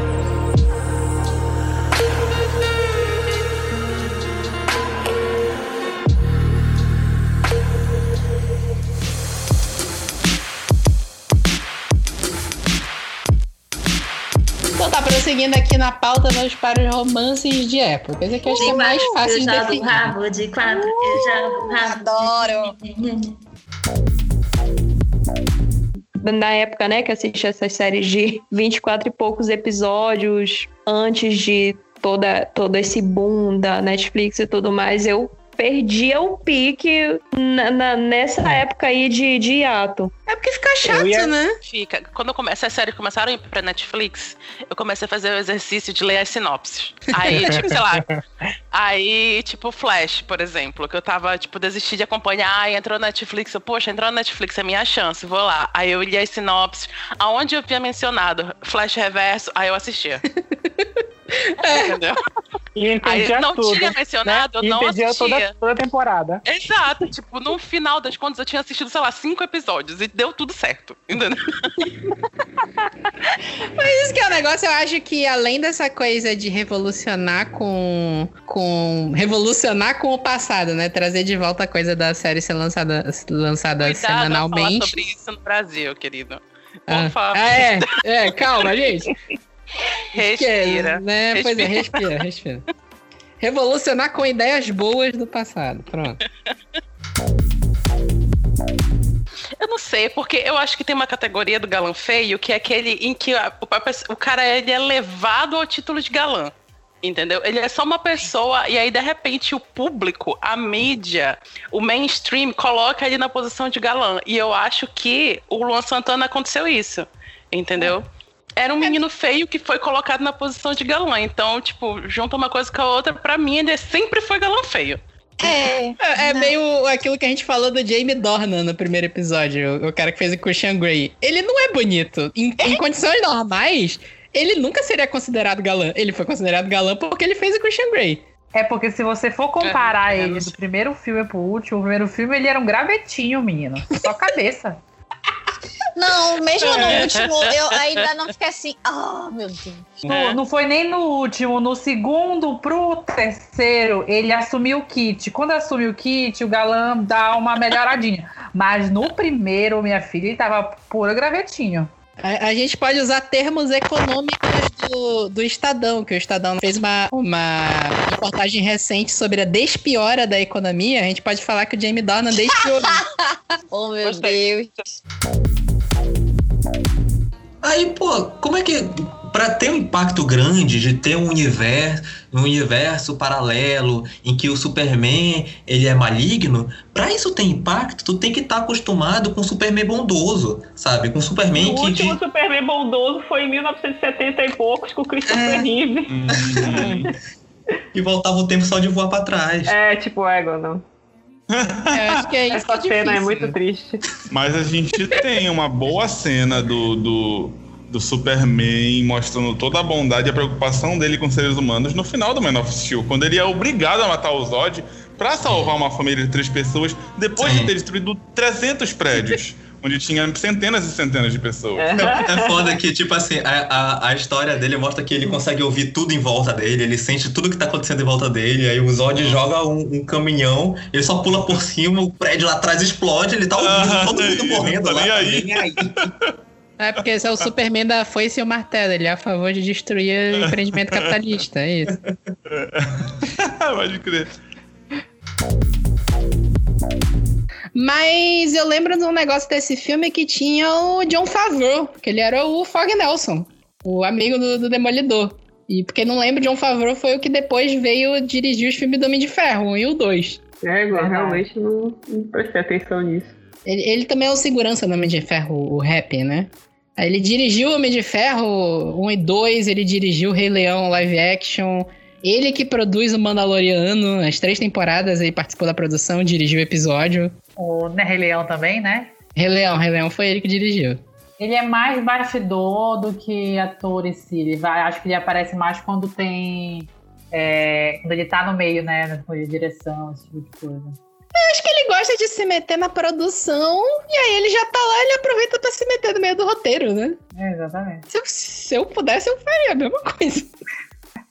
Prosseguindo aqui na pauta, vamos para os romances de época. Esse aqui eu acho que é mais fácil eu de definir. rabo de quatro, eu jogo rabo. Adoro. Na época, né, que assisti essas séries de 24 e poucos episódios, antes de toda, todo esse boom da Netflix e tudo mais, eu perdia o pique na- na- nessa época aí de, de hiato. É porque fica chato, ia- né? Fica. Quando começa, as séries começaram a ir pra Netflix, eu comecei a fazer o exercício de ler as sinopses. Aí, tipo, sei lá. Aí, tipo, Flash, por exemplo, que eu tava, tipo, desisti de acompanhar, aí entrou na Netflix, eu, poxa, entrou na Netflix, é minha chance, vou lá. Aí eu li as sinopses, aonde eu tinha mencionado Flash Reverso, aí eu assistia. Entendeu? E entendia Aí não tudo. tinha mencionado, eu né? E não entendia assistia. toda, toda a temporada. Exato, tipo, no final das contas eu tinha assistido, sei lá, cinco episódios e deu tudo certo, entendeu? Mas isso que é o negócio, eu acho que além dessa coisa de revolucionar com. com. revolucionar com o passado, né? Trazer de volta a coisa da série ser lançada, lançada Cuidado a falar semanalmente. sobre isso no Brasil, querido. Ah, ah, é, é, calma, gente. Respira. Que, né? Pois é, Respira. respira, respira. Revolucionar com ideias boas do passado. Pronto. Eu não sei, porque eu acho que tem uma categoria do galã feio que é aquele em que a- o, o cara ele é levado ao título de galã. Entendeu? Ele é só uma pessoa, e aí, de repente, o público, a mídia, o mainstream, coloca ele na posição de galã. E eu acho que o Luan Santana aconteceu isso. Entendeu? Era um menino feio que foi colocado na posição de galã. Então, tipo, junta uma coisa com a outra, pra mim, ele sempre foi galã feio. É. É, é meio aquilo que a gente falou do Jamie Dornan no primeiro episódio, o, o cara que fez o Christian Grey. Ele não é bonito. Em, em condições normais, ele nunca seria considerado galã. Ele foi considerado galã porque ele fez o Christian Grey. É porque se você for comparar É, é, ele não do primeiro filme pro último, o primeiro filme ele era um gravetinho, menino. Só cabeça. Não, mesmo no último, eu ainda não fiquei assim. Ah, meu Deus. No- não foi nem no último, no segundo pro terceiro, ele assumiu o kit. Quando assumiu o kit, o galã dá uma melhoradinha. Mas no primeiro, minha filha, ele tava puro gravetinho. A, a gente pode usar termos econômicos do, do Estadão, que o Estadão fez uma, uma reportagem recente sobre a despiora da economia. A gente pode falar que o Jamie Dornan despiorou. Oh, meu Deus. Aí, pô, como é que. Pra ter um impacto grande de ter um universo, um universo paralelo em que o Superman ele é maligno, pra isso ter impacto, tu tem que estar acostumado com o Superman bondoso, sabe? Com o Superman O que. último Superman bondoso foi em 1970 e poucos com o Christopher Reeve. que voltava o tempo só de voar pra trás. É, tipo, ego, não. É, acho que é isso Essa que é cena é difícil. muito triste. Mas a gente tem uma boa cena do, do, do Superman mostrando toda a bondade e a preocupação dele com seres humanos no final do Man of Steel, quando ele é obrigado a matar o Zod pra salvar uma família de três pessoas depois de ter destruído 300 prédios, onde tinha centenas e centenas de pessoas. É foda que, tipo assim, a, a, a história dele mostra que ele consegue ouvir tudo em volta dele, ele sente tudo que tá acontecendo em volta dele, aí o Zod joga um, um caminhão, ele só pula por cima, o prédio lá atrás explode, ele tá ouvindo todo mundo morrendo tá lá. nem tá aí. É porque esse é o Superman da foice e o martelo. Ele é a favor de destruir o empreendimento capitalista. É isso. Pode crer. Mas eu lembro de um negócio desse filme que tinha o John Favreau, que ele era o Fog Nelson, o amigo do, do Demolidor. E porque não lembro, John Favreau foi o que depois veio dirigir os filmes do Homem de Ferro, 1 e o 2. É, igual, realmente não, não prestei atenção nisso. Ele, ele também é o segurança do Homem de Ferro, o rap, né? Ele dirigiu o Homem de Ferro 1 e 2, ele dirigiu o Rei Leão live action. Ele que produz o Mandaloriano, as três temporadas, ele participou da produção, dirigiu o episódio. O né, Rei Leão também, né? Rei Leão, Rei Leão foi ele que dirigiu. Ele é mais bastidor do que ator em si. Ele vai, acho que ele aparece mais quando tem. é, quando ele tá no meio, né? Na de direção, esse tipo de coisa. Eu acho que ele gosta de se meter na produção e aí ele já tá lá, ele aproveita pra se meter no meio do roteiro, né? É, exatamente. Se eu, se eu pudesse, eu faria a mesma coisa.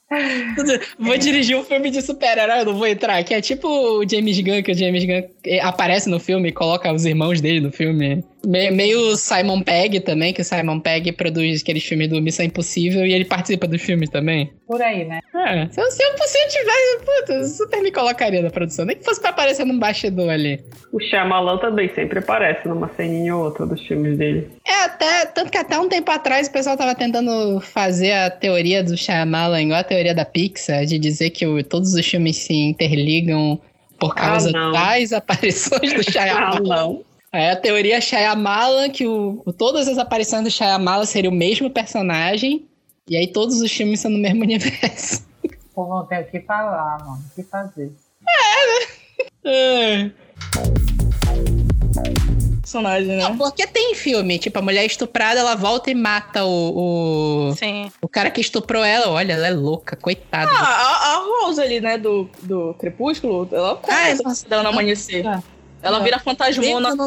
Vou dirigir um filme de super-herói, eu não vou entrar aqui. É tipo o James Gunn, que o James Gunn eh, aparece no filme e coloca os irmãos dele no filme. Me- meio Simon Pegg também, que o Simon Pegg produz aqueles filmes do Missão Impossível e ele participa dos filmes também. Por aí, né? É, se eu, se eu, se eu tivesse, puta, eu super me colocaria na produção. Nem que fosse pra aparecer num bastidor ali. O Shyamalan também sempre aparece numa ceninha ou outra dos filmes dele. É, até, tanto que até um tempo atrás o pessoal tava tentando fazer a teoria do Shyamalan, igual a teoria da Pixar, de dizer que o- todos os filmes se interligam por causa não. das aparições do Shyamalan. Ah, não. É a teoria Shyamalan, que o, todas as aparições do Shyamalan seriam o mesmo personagem, e aí todos os filmes são no mesmo universo. Pô, não tem o que falar, mano. O que fazer? É. Personagem, né? Não, porque tem filme, tipo, a mulher estuprada, ela volta e mata o, o, Sim. o cara que estuprou ela. Olha, ela é louca, coitada. Ah, a, a Rose ali, né, do, do Crepúsculo, ela começa nossa, dela no amanhecer. Ela Ah. vira fantasmona com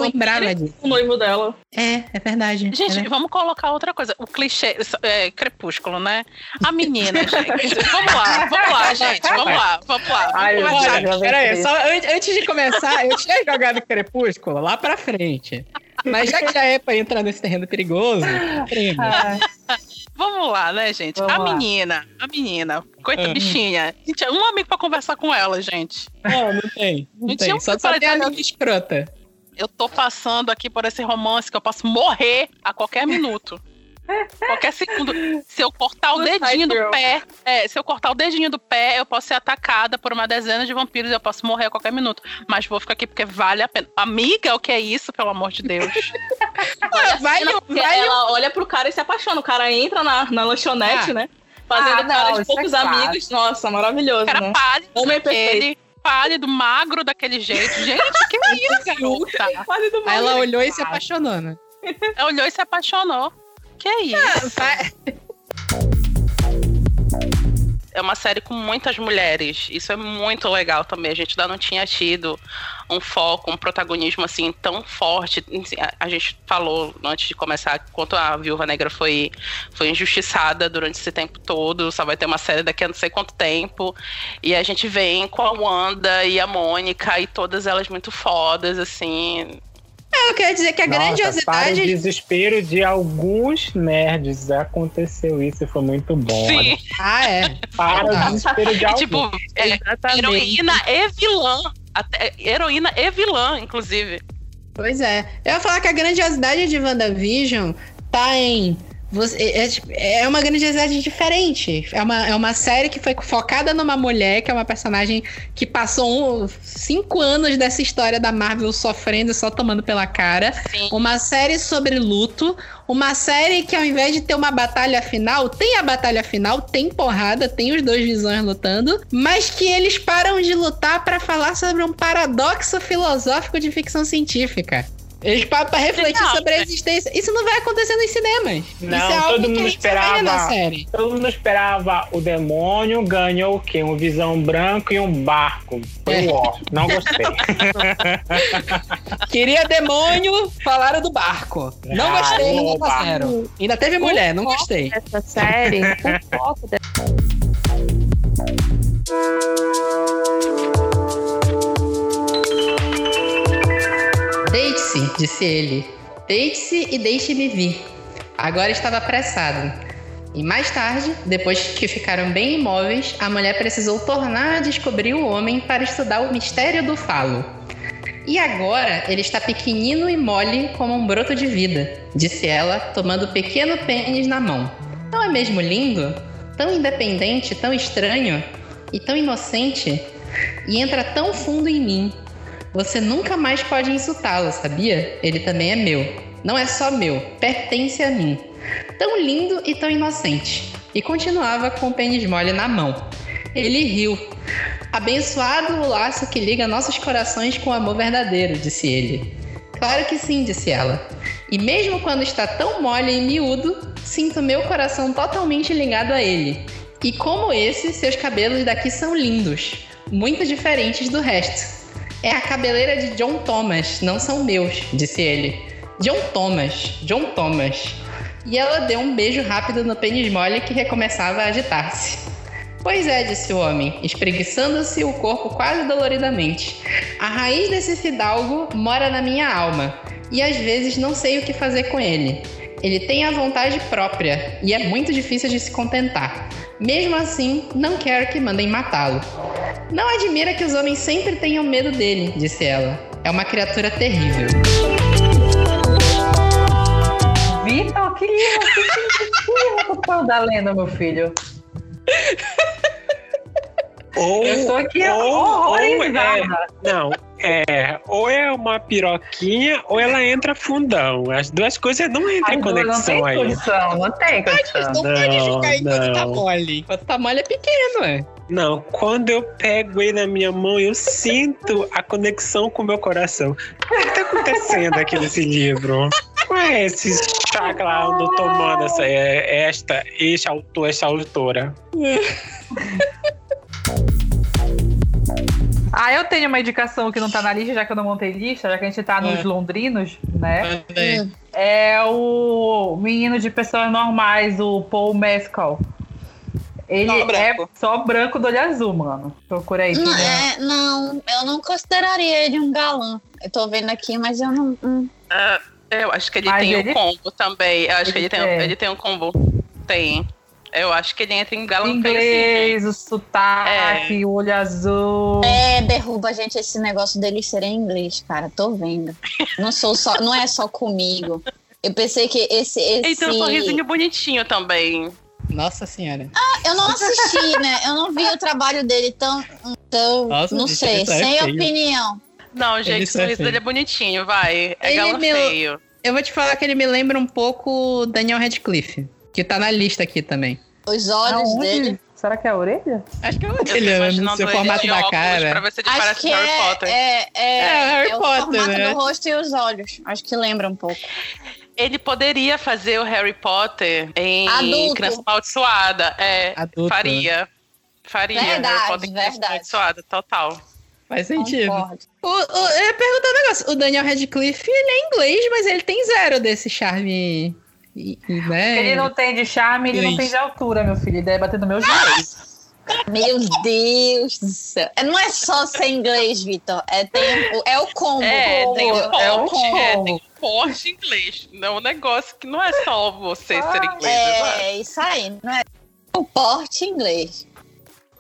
o noivo dela. É, é verdade. Gente, é vamos colocar outra coisa. O clichê, é, crepúsculo, né? A menina, gente. Vamos lá, vamos lá, gente. Vamos lá, vamos lá. Vamos Ai, conversar. olha, peraí, só an- antes de começar, eu tinha jogado Crepúsculo lá pra frente. Mas já que já é pra entrar nesse terreno perigoso, primo. Vamos lá, né, gente? Vamos a lá. menina, a menina, coita Ah. bichinha. Gente, um amigo pra conversar com ela, gente. Não, não tem. Não Gente, tem. Só, só tem amiga escrota. Eu tô passando aqui por esse romance que eu posso morrer a qualquer minuto. Qualquer segundo. Se eu cortar o Good dedinho do girl. pé, é, se eu cortar o dedinho do pé, eu posso ser atacada por uma dezena de vampiros e eu posso morrer a qualquer minuto. Mas vou ficar aqui porque vale a pena. Amiga, o que é isso, pelo amor de Deus? Olha, porque vale- ela olha pro cara e se apaixona. O cara entra na, na lanchonete, Ah. né? Fazendo Ah, cara não, de é poucos claro. amigos. Nossa, maravilhoso, O cara né? pálido Homem perfeito. pálido, magro daquele jeito. Gente, que isso, garota? Pálido Aí ela olhou e se apaixonou, né? Ela olhou e se apaixonou. Que isso? É uma série com muitas mulheres. Isso é muito legal também. A gente ainda não tinha tido um foco, um protagonismo assim tão forte. Assim, a- A gente falou antes de começar quanto a Viúva Negra foi, foi injustiçada durante esse tempo todo. Só vai ter uma série daqui a não sei quanto tempo. E a gente vem com a Wanda e a Mônica e todas elas muito fodas, assim. É, eu quero dizer que a Nossa, para o grandiosidade. desespero de alguns nerds aconteceu isso e foi muito bom. Sim. Ah, é. Para o desespero de E, alguns. tipo, é, heroína e vilã. Até, heroína e vilã, inclusive. Pois é. Eu ia falar que a grandiosidade de WandaVision tá em. Você, é, tipo, é uma grandiosidade diferente. É uma, é uma série que foi focada numa mulher, que é uma personagem que passou um- cinco anos dessa história da Marvel sofrendo, só tomando pela cara. Uma série sobre luto. Uma série que, ao invés de ter uma batalha final, tem a batalha final, tem porrada, tem os dois visões lutando, mas que eles param de lutar pra falar sobre um paradoxo filosófico de ficção científica. Eles param pra refletir Legal, sobre a existência. Isso não vai acontecer nos cinemas. Não, Isso é algo todo mundo na esperava. série. Todo mundo esperava o demônio, ganhou o quê? Um visão branco e um barco. Foi É. o ó. Não gostei. Queria demônio, falaram do barco. Não Ah, gostei, não opa. passaram. Ainda teve mulher, não gostei. Essa série, o foco dela. Deite-se, disse ele. Deite-se e deixe-me vir. Agora estava apressado. E mais tarde, depois que ficaram bem imóveis, a mulher precisou tornar a descobrir o homem para estudar o mistério do falo. E agora ele está pequenino e mole como um broto de vida, disse ela, tomando o pequeno pênis na mão. Não é mesmo lindo? Tão independente, tão estranho e tão inocente? E entra tão fundo em mim. Você nunca mais pode insultá-lo, sabia? Ele também é meu. Não é só meu, pertence a mim. Tão lindo e tão inocente. E continuava com o pênis mole na mão. Ele riu. Abençoado o laço que liga nossos corações com o amor verdadeiro, disse ele. Claro que sim, disse ela. E mesmo quando está tão mole e miúdo, sinto meu coração totalmente ligado a ele. E como esse, seus cabelos daqui são lindos, muito diferentes do resto. É a cabeleira de John Thomas, não são meus, disse ele. John Thomas, John Thomas. E ela deu um beijo rápido no pênis mole que recomeçava a agitar-se. Pois é, disse o homem, espreguiçando-se o corpo quase doloridamente. A raiz desse fidalgo mora na minha alma, e às vezes não sei o que fazer com ele. Ele tem a vontade própria e é muito difícil de se contentar. Mesmo assim, não quero que mandem matá-lo. Não admira que os homens sempre tenham medo dele, disse ela. É uma criatura terrível. Vitor, que livro, que livro que tu da lenda, meu filho. Ou, Eu estou aqui ou, ou é, horrorizada. não, é, ou é uma piroquinha ou ela entra fundão. As duas coisas não entram em duas não conexão tem aí. condição, não tem condição. Não pode ficar enquanto tá mole. Enquanto tá mole é pequeno, é. Não, quando eu pego ele na minha mão, eu sinto a conexão com o meu coração. O que tá acontecendo aqui nesse livro? Qual é esse chakra eu tô tomando essa, é, esta, este autor, esta autora? Ah, eu tenho uma indicação que não tá na lista, já que eu não montei lista, já que a gente tá nos É. londrinos, né? É. É o menino de pessoas normais, o Paul Mescal. Ele Só branco. é só branco do olho azul, mano. Procura aí. Não, é, não, eu não consideraria ele um galã. Eu tô vendo aqui, mas eu não. hum. Ah, eu acho que ele Mas tem ele- um combo também. Eu acho Ele que ele tem, tem. ele tem um combo. Tem. Eu acho que ele entra em galã Inglês, o sotaque, o olho azul. É, derruba, gente, esse negócio dele ser em inglês, cara. Tô vendo. Não sou só, não é só comigo. Eu pensei que esse. esse... Ele tem um sorrisinho bonitinho também. Nossa senhora. Ah, eu não assisti, né? Eu não vi o trabalho dele tão. tão Nossa, não gente, sei, tá sem feio. opinião. Não, gente, Ele o é sorriso feio. dele é bonitinho, vai. É Ele me- feio. Eu vou te falar que ele me lembra um pouco o Daniel Radcliffe, que tá na lista aqui também. Os olhos Aonde? dele. Será que é a orelha? Acho que é o dele, né? no seu ele formato da cara. Pra ver se ele Acho parece que Harry é, Potter. é, é, É, Harry é o Potter, formato né? do rosto e os olhos. Acho que lembra um pouco. Ele poderia fazer o Harry Potter em Adulto. Criança Amaldiçoada. É, Adulto, faria. Faria. Verdade, Harry Potter em Criança verdade. Amaldiçoada, total. Faz sentido. O, o, eu ia perguntar um negócio. O Daniel Radcliffe, ele é inglês, mas ele tem zero desse charme. e- né? Ele não tem de charme, ele não Inglês. tem de altura, meu filho. Ele deve bater no meu joelho. Meu Deus do céu. É, Não é só ser inglês, Vitor. É, tem, o- é o combo. É, tem um entendeu? é o porte, é, combo. tem porte inglês. Não é um negócio que não é só você ser inglês. exato. É, isso aí. Não é o porte inglês.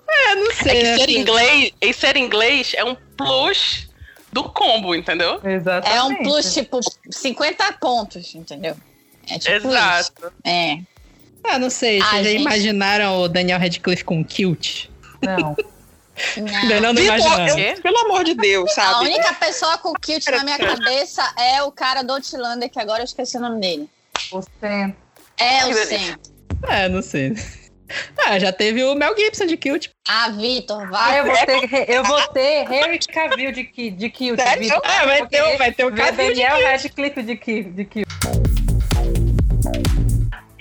É, não É sei. que né? ser inglês, e ser inglês é um plus do combo, entendeu? Exatamente. É um plus, tipo, 50 pontos, entendeu? É tipo Exato. isso. É. Ah, não sei. Ah, Vocês já gente. imaginaram o Daniel Radcliffe com kilt? Não. Não. Não, não eu- pelo amor de Deus, A sabe? única pessoa com kilt na minha cabeça é o cara do Outlander, que agora eu esqueci o nome dele. Você. É o Sam. É, não sei. Ah, já teve o Mel Gibson de kilt. Ah, Vitor, Ah, vai. eu vou ter, eu vou ter Harry Cavill de, de kilt. Sério? Ah, vai ter, o- vai ter o Cavill de Daniel kilt. Radcliffe de ki- de kilt.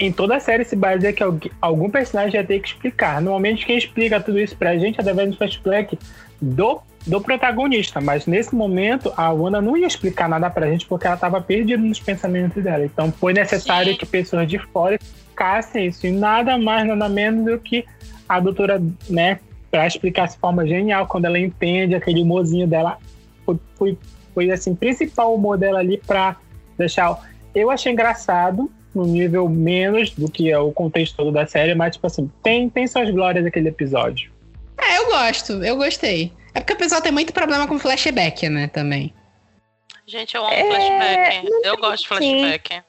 Em toda a série se baseia que algu- algum personagem vai ter que explicar. Normalmente quem explica tudo isso pra gente é através do flashback do, do protagonista. Mas nesse momento a Wanda não ia explicar nada pra gente porque ela tava perdida nos pensamentos dela. Então foi necessário Sim. que pessoas de fora explicassem isso. E nada mais, nada menos do que a doutora, né, pra explicar de forma genial, quando ela entende aquele humorzinho dela. Foi, foi, foi assim, principal humor dela ali pra deixar. Eu achei engraçado, no nível menos do que é o contexto todo da série, mas, tipo assim, tem, tem suas glórias aquele episódio. É, eu gosto, eu gostei. É porque o pessoal tem muito problema com flashback, né, também. Gente, eu amo É, flashback. não Eu tem gosto de assim. flashback.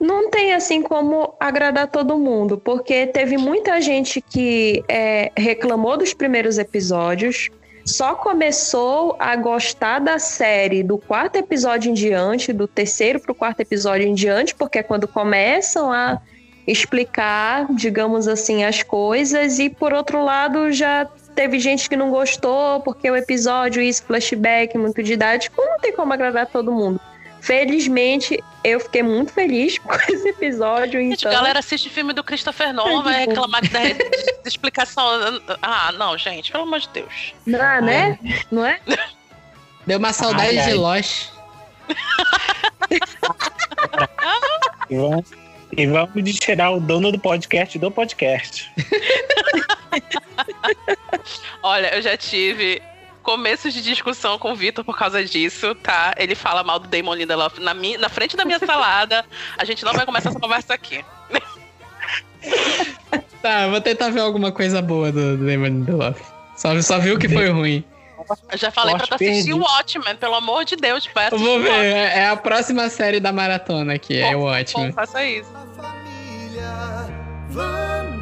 Não tem assim como agradar todo mundo, porque teve muita gente que é, reclamou dos primeiros episódios, só começou a gostar da série do quarto episódio em diante, do terceiro pro quarto episódio em diante, porque é quando começam a explicar, digamos assim, as coisas, e por outro lado já teve gente que não gostou, porque o episódio, isso, flashback, muito didático, não tem como agradar todo mundo. Felizmente, eu fiquei muito feliz com esse episódio, Gente, então... a galera assiste filme do Christopher Nolan, vai reclamar que dá explicação. Ah, não, gente, pelo amor de Deus. Não, né? Não é? Deu uma saudade Ai, ai. de Lost. E vamos, e vamos de tirar o dono do podcast do podcast. Olha, eu já tive começos de discussão com o Vitor por causa disso, tá? Ele fala mal do Damon Lindelof na, mi- na frente da minha salada. A gente não vai começar essa conversa aqui. Tá, eu vou tentar ver alguma coisa boa do, do Damon Lindelof. Só, só viu que foi ruim. Eu já falei pra Lost tu assistir o perdido. Watchmen, pelo amor de Deus, vai Eu assistir vou ver, Watchmen. é é a próxima série da maratona aqui, é o ótimo. Bom, faça isso. Wanda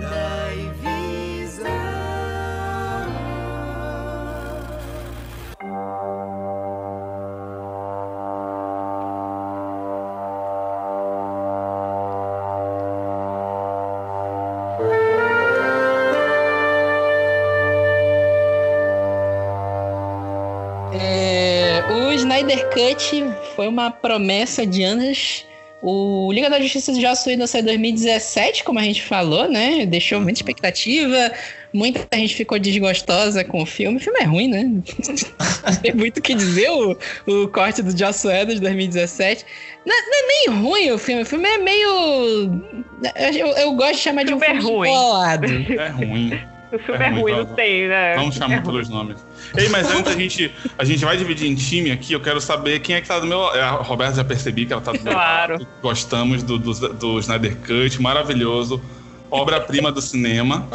Snyder Cut foi uma promessa de anos. O Liga da Justiça de Joss Whedon saiu em 2017, como a gente falou, né? Deixou muita expectativa. Muita gente ficou desgostosa com o filme. O filme é ruim, né? Não tem muito o que dizer o, o corte do Joss Whedon de 2017. Não, não é nem ruim o filme. O filme é meio... Eu, eu gosto de chamar de um filme ruim. descolado. É ruim. O filme é, ruim, não tem, né? Vamos É chamar ruim. pelos nomes. Ei, mas antes a gente, a gente vai dividir em time aqui, eu quero saber quem é que tá do meu lado. A Roberta já percebi que ela tá do meu Claro. lado. Gostamos do, do, do Snyder Cut, maravilhoso. Obra-prima do cinema.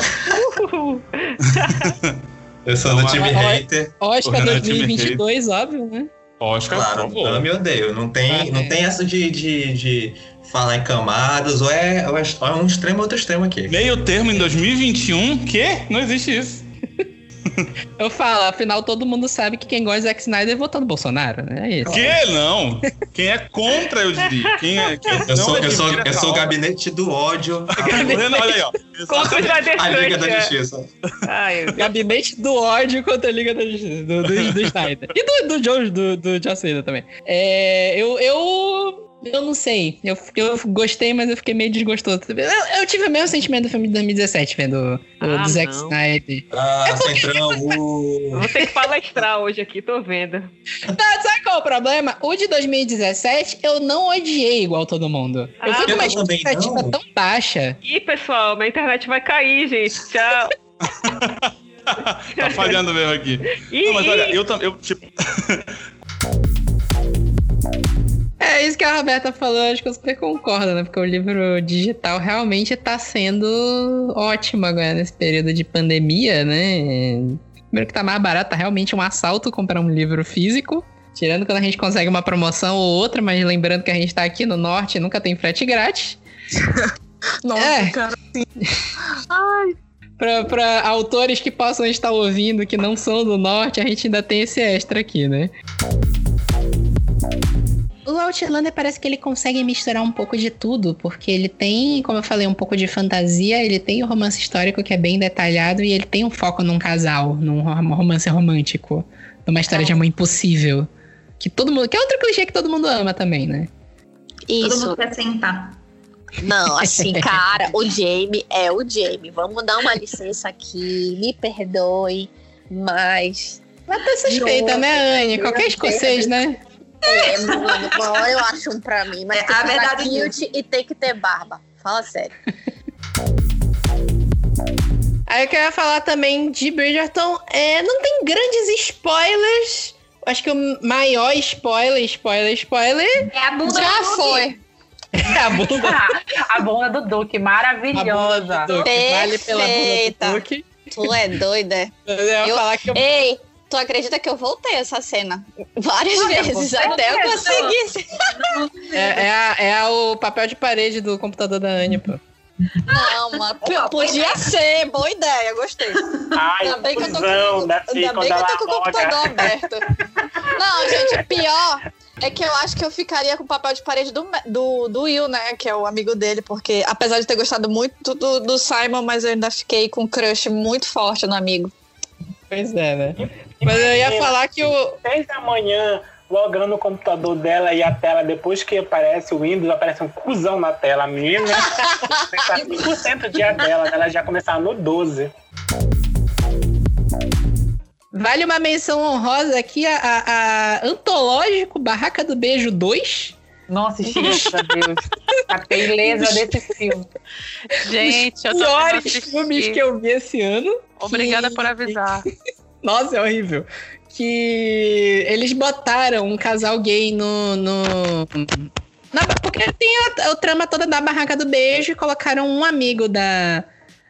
Eu sou do time hater. Oscar O Renan é time 2022, óbvio, né? Oscar, Claro, por favor. eu me odeio. Não tem, não tem essa de, de, de falar em camadas, ou é, ou é é um extremo ou outro extremo aqui. Meio termo em 2021? Quê? Não existe isso. Eu falo, afinal todo mundo sabe que quem gosta de Zack Snyder votou no Bolsonaro, né? É isso. Que não? Quem é contra, eu diria. Quem é, quem Eu sou, eu sou, admira eu sou o gabinete do ódio. Renan, olha aí, ó. Contra Snyder A Liga da é. Justiça. Ai, Gabinete do ódio contra a Liga da Justiça, do, do, do Snyder. E do, do do, do Joss Whedon também. É, eu, eu, eu não sei. Eu, eu gostei, mas eu fiquei meio desgostoso. Eu, eu tive o mesmo sentimento do filme de 2017, vendo o Ah, do Zack. Snyder. Ah, Centrão, uh. Vou ter que palestrar hoje aqui, tô vendo. Tá, sabe qual é o problema? O de 2017 eu não odiei igual todo mundo. Eu Ah, fui com eu uma expectativa não. tão baixa. Ih, pessoal, minha internet vai cair, gente. Tchau. Tá falhando mesmo aqui. Ih, Não, mas olha, ih. eu também. Eu, tipo, É isso que a Roberta falou, acho que eu super concordo, né? Porque o livro digital realmente tá sendo ótimo agora nesse período de pandemia, né? Primeiro que tá mais barato, tá realmente um assalto comprar um livro físico. Tirando quando a gente consegue uma promoção ou outra, mas lembrando que a gente tá aqui no norte e nunca tem frete grátis. Nossa, É. cara. Ai. Pra, pra autores que possam estar ouvindo que não são do norte, a gente ainda tem esse extra aqui, né? O Outlander parece que ele consegue misturar um pouco de tudo, porque ele tem, como eu falei, um pouco de fantasia, ele tem o romance histórico que é bem detalhado e ele tem um foco num casal, num rom- romance romântico, numa história de amor impossível. Que todo mundo. Que é outro clichê que todo mundo ama também, né? Todo Isso. mundo quer sentar. Não, assim, cara, o Jamie é o Jamie. Vamos dar uma licença aqui, me perdoe, mas. Mas tá suspeita, né, Anne? Qualquer escocês, né? É, mano, uma hora eu acho um pra mim, mas É, tem a que verdade kilt e tem que ter barba. Fala sério. Aí eu queria falar também de Bridgerton. É, não tem grandes spoilers. Acho que o maior spoiler, spoiler, spoiler. É a bunda Já do Duque. foi. É a bunda, A bunda do Duque, maravilhosa. do Duque. Vale pela bunda do Duque. Tu é doida. Eu Eu- falar que eu... Ei, tu acredita que eu voltei essa cena várias Olha, vezes até eu conseguir. É, é, a- é a- o papel de parede do computador da Anne, pô. Não, mas podia ser, boa ideia, gostei. Ai, ainda bem que eu tô com, da ainda bem que eu tô com o computador aberto. Não, gente, pior é que eu acho que eu ficaria com o papel de parede do, do, do Will, né? Que é o amigo dele, porque apesar de ter gostado muito do, do Simon, mas eu ainda fiquei com um crush muito forte no amigo. Pois é, né? Mas eu ia falar que o. 10 da manhã, logando no computador dela e a tela, depois que aparece o Windows, aparece um cuzão na tela. A menina, 100% dia dela, ela já começava no 12. Vale uma menção honrosa aqui a, a- a Antológico Barraca do Beijo 2. Nossa, graças a Deus. A beleza desse filme. Gente, eu Os tô piores filmes que eu vi esse ano. Obrigada que- por avisar. Nossa, é horrível. Que eles botaram um casal gay no. no... na- porque tem a, a trama toda da barraca do beijo e colocaram um amigo da,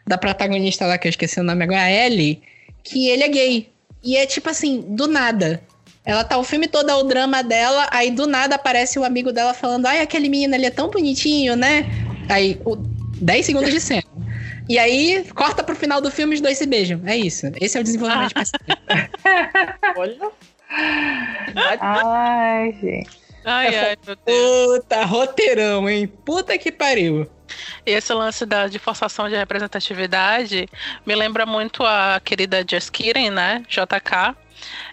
da protagonista lá, que eu esqueci o nome agora, a Ellie, que ele é gay. E é tipo assim, do nada. Ela tá o filme todo, é o drama dela, aí do nada aparece o amigo dela falando: Ai, aquele menino ali é tão bonitinho, né? Aí, o, 10 segundos de cena. E aí, corta pro final do filme, os dois se beijam. É isso. Esse é o desenvolvimento de personagem. Olha. Ai, gente. Ai, ai, meu Deus. Puta, roteirão, hein? Puta que pariu. E esse lance da, de forçação de representatividade me lembra muito a querida Just Kidding, né? JK.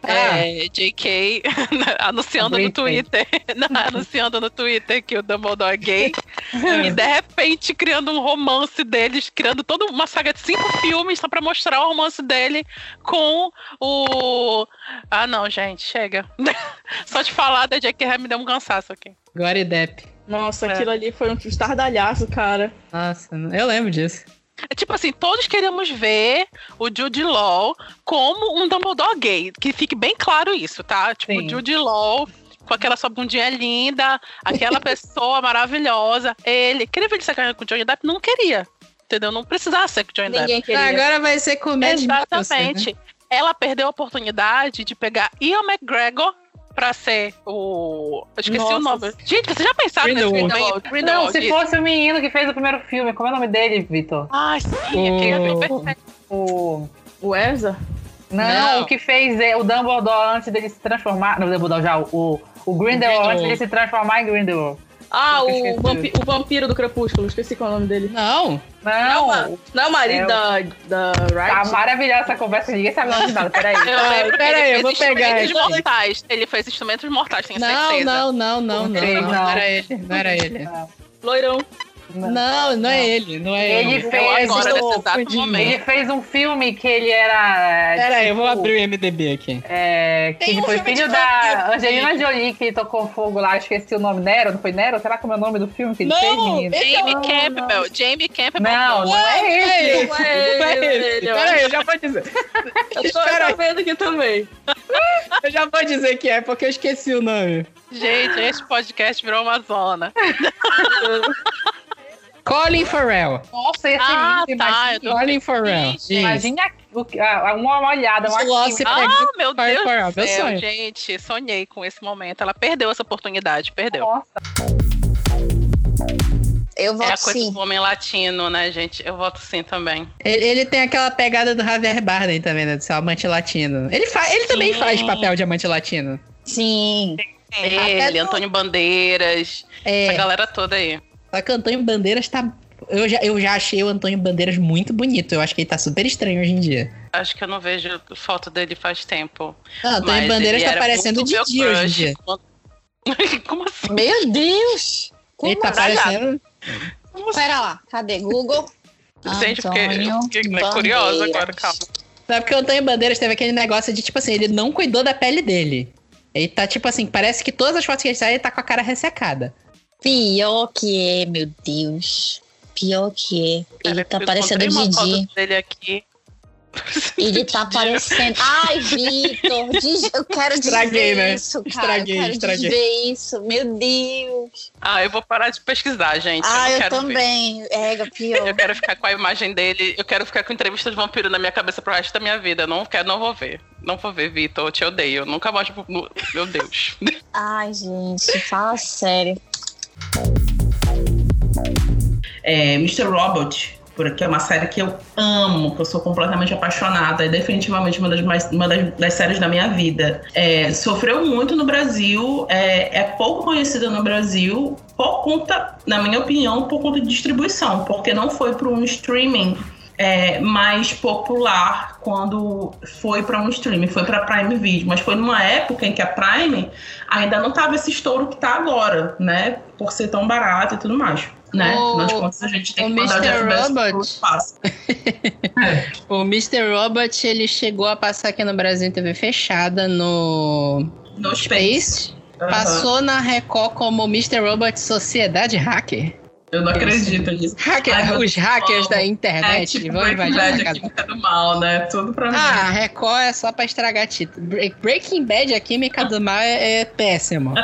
É, JK anunciando no. Twitter, não, anunciando no Twitter que o Dumbledore é gay e de repente criando um romance deles, criando toda uma saga de cinco filmes só pra mostrar o romance dele com o. Ah, não, gente, chega. Só de falar da JK me deu um cansaço aqui. Glória Depp. Nossa, É. aquilo ali foi um estardalhaço, cara. Nossa, eu lembro disso. É tipo assim, todos queremos ver o Jude Law como um Dumbledore gay. Que fique bem claro isso, tá? Tipo, o Jude Law com aquela sua bundinha linda, aquela pessoa maravilhosa. Ele queria ver ele sacanagem com o Johnny Depp? Não queria. Entendeu? Não precisava ser com o Johnny Ninguém Depp. queria. Agora vai ser com o Matt Exatamente. Mikkelsen, né? Ela perdeu a oportunidade de pegar Ian McGregor pra ser o. Eu esqueci Nossa. o nome. Gente, vocês já pensaram nesse Grindelwald. Grindelwald? Não, se isso. fosse o menino que fez o primeiro filme, como é o nome dele, Vitor? Ai, sim, aquele ator perfeito. O. O Erza? Não, Não. o que fez é, o Dumbledore antes dele se transformar. Não, o Dumbledore já, o, o Grindelwald antes dele se transformar em Grindelwald. Ah, o, vampi- o vampiro do Crepúsculo, esqueci qual é o nome dele. Não. Não, Não, não é o marido É o- da, da Tá Wright? maravilhosa essa conversa, ninguém sabe o nome de nada, peraí. Eu lembro que pera ele aí, eu vou pegar instrumentos aqui. mortais. Ele fez instrumentos mortais, tenho Não, certeza. não, não, não, não, sei, não. não. Não era ele. Não era ele. Loirão. Não, não é ele. Não é Ele ele. fez, agora, exato ele fez um filme que ele era. Pera aí, eu vou tipo, abrir o MDB aqui. É, que Tem um foi filho da vampiro, Angelina. Jolie que tocou fogo lá, esqueci o nome, Nero, não foi Nero? Será que é o nome do filme que ele Não, fez, menino? esse Jamie Não, Campbell. Jamie Campbell. Não, não é esse. Não é esse. Pera aí, eu já vou dizer. Eu tô, Espera eu tô vendo aqui também. Eu já vou dizer que é, porque eu esqueci o nome. Gente, esse podcast virou uma zona. Colin Farrell. Nossa, esse Ah, lindo, tá, tô- Colin Farrell. Gente, Imagina o que- uma olhada, uma pega- Ah, meu Deus Farrell, meu céu, sonho. gente. Sonhei com esse momento. Ela perdeu essa oportunidade, perdeu. Nossa. Eu É voto a coisa sim. do homem latino, né, gente? Eu voto sim também. Ele, ele tem aquela pegada do Javier Bardem também, né? Do seu amante latino. Ele, fa ele também faz papel de amante latino. Sim. Ele, Até Antônio Bandeiras, É. essa galera toda aí. Só que o Antônio Bandeiras tá. Eu já, eu já achei o Antônio Bandeiras muito bonito. Eu acho que ele tá super estranho hoje em dia. Acho que eu não vejo foto dele faz tempo. Não, o Antônio Bandeiras tá parecendo meu Didi hoje em dia. Como assim? Meu Deus! Ele tá parecendo. Pera lá, cadê? Google? Gente, fiquei, Antônio fiquei curiosa agora, calma. Sabe porque o Antônio Bandeiras teve aquele negócio de, tipo assim, ele não cuidou da pele dele. Ele tá, tipo assim, parece que todas as fotos que ele sai, ele tá com a cara ressecada. Pior que é, meu Deus. Pior que é. Ele tá Eu parecendo uma Didi. dele aqui. Ele tá parecendo. Ai, Vitor, eu quero Estraguei, dizer né? isso, cara. Estraguei, eu quero estraguei. isso. Meu Deus. Ah, eu vou parar de pesquisar, gente. ah, eu eu, quero ver. também. É, pior. Eu quero ficar com a imagem dele. Eu quero ficar com entrevista de vampiro na minha cabeça pro resto da minha vida. Não quero, não vou ver. Não vou ver, Vitor. Eu te odeio. Nunca mais. Meu Deus. Ai, gente, fala sério. É, Mr. Robot, porque é uma série que eu amo, que eu sou completamente apaixonada, é definitivamente uma das, mais, uma das, das séries da minha vida. É, sofreu muito no Brasil, é, é pouco conhecida no Brasil, por conta, na minha opinião, por conta de distribuição, porque não foi para um streaming é, mais popular quando foi para um streaming, foi para Prime Video, mas foi numa época em que a Prime ainda não tava esse estouro que tá agora, né? Por ser tão barato e tudo mais. Né? O- Afinal de contas, a gente tem o que mandar Mr. Bezos Robot. pro espaço. O Mr. Robot, ele chegou a passar aqui no Brasil em TV fechada no... No Space. Aham. Passou na Record como Mr. Robot Sociedade Hacker. Eu não acredito nisso. Hacker, Ai, os hackers amo. da internet É tipo vão Breaking invadir a Bad, a casa. química do mal, né? Tudo pra mim. Ah, a Record é só pra estragar título. Bre- Breaking Bad, a química do mal é, é péssimo.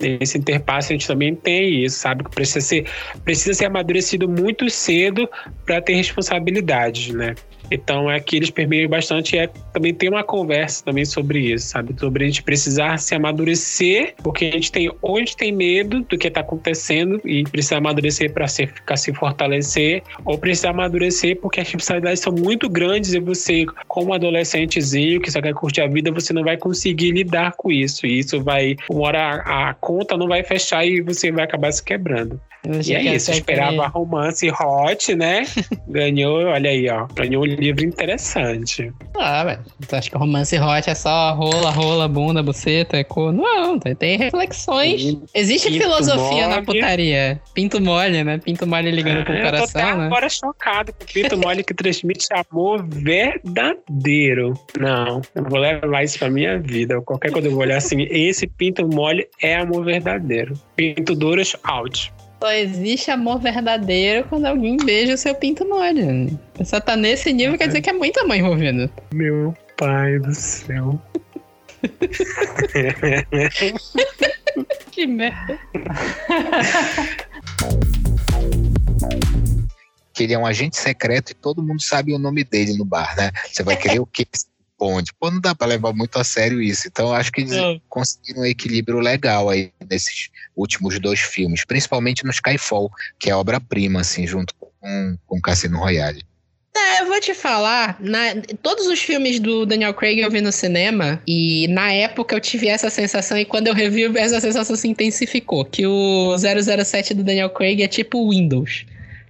Nesse interpasse a gente também tem isso, sabe? Que precisa ser, precisa ser amadurecido muito cedo para ter responsabilidade, né? Então é que eles permeiam bastante é também tem uma conversa também sobre isso, sabe? Sobre a gente precisar se amadurecer, porque a gente tem ou a gente tem medo do que está acontecendo e precisa amadurecer para se ficar se fortalecer, ou precisa amadurecer porque as responsabilidades são muito grandes e você, como adolescentezinho que só quer curtir a vida, você não vai conseguir lidar com isso. E isso vai, uma hora a, a conta não vai fechar e você vai acabar se quebrando. E é isso, esperava romance hot, né? Ganhou, olha aí, ó. Ganhou um livro interessante. Ah, velho. Tu acha que romance hot é só rola, rola, bunda, buceta, é cor? Não, tem, reflexões. Existe Pinto filosofia na mole. putaria. Pinto mole, né? Pinto mole ligando o É, eu tô até coração, né? agora chocado com Pinto Mole que transmite amor verdadeiro. Não, eu vou levar isso pra minha vida. Qualquer coisa eu vou olhar assim, esse Pinto Mole é amor verdadeiro. Pinto Duras, out. Só existe amor verdadeiro quando alguém beija o seu pinto mole. Só tá nesse nível, quer dizer que é muito amor envolvido. Meu pai do céu. que merda. que ele é um agente secreto e todo mundo sabe o nome dele no bar, né? Você vai querer o que Bond? Pô, não dá pra levar muito a sério isso. Então, eu acho que eles Não. conseguiram um equilíbrio legal aí nesses últimos dois filmes, principalmente no Skyfall, que é obra-prima, assim, junto com, com Cassino Royale. É, eu vou te falar, na- todos os filmes do Daniel Craig eu vi no cinema e na época eu tive essa sensação e quando eu revi essa sensação se intensificou, que o 007 do Daniel Craig é tipo Windows.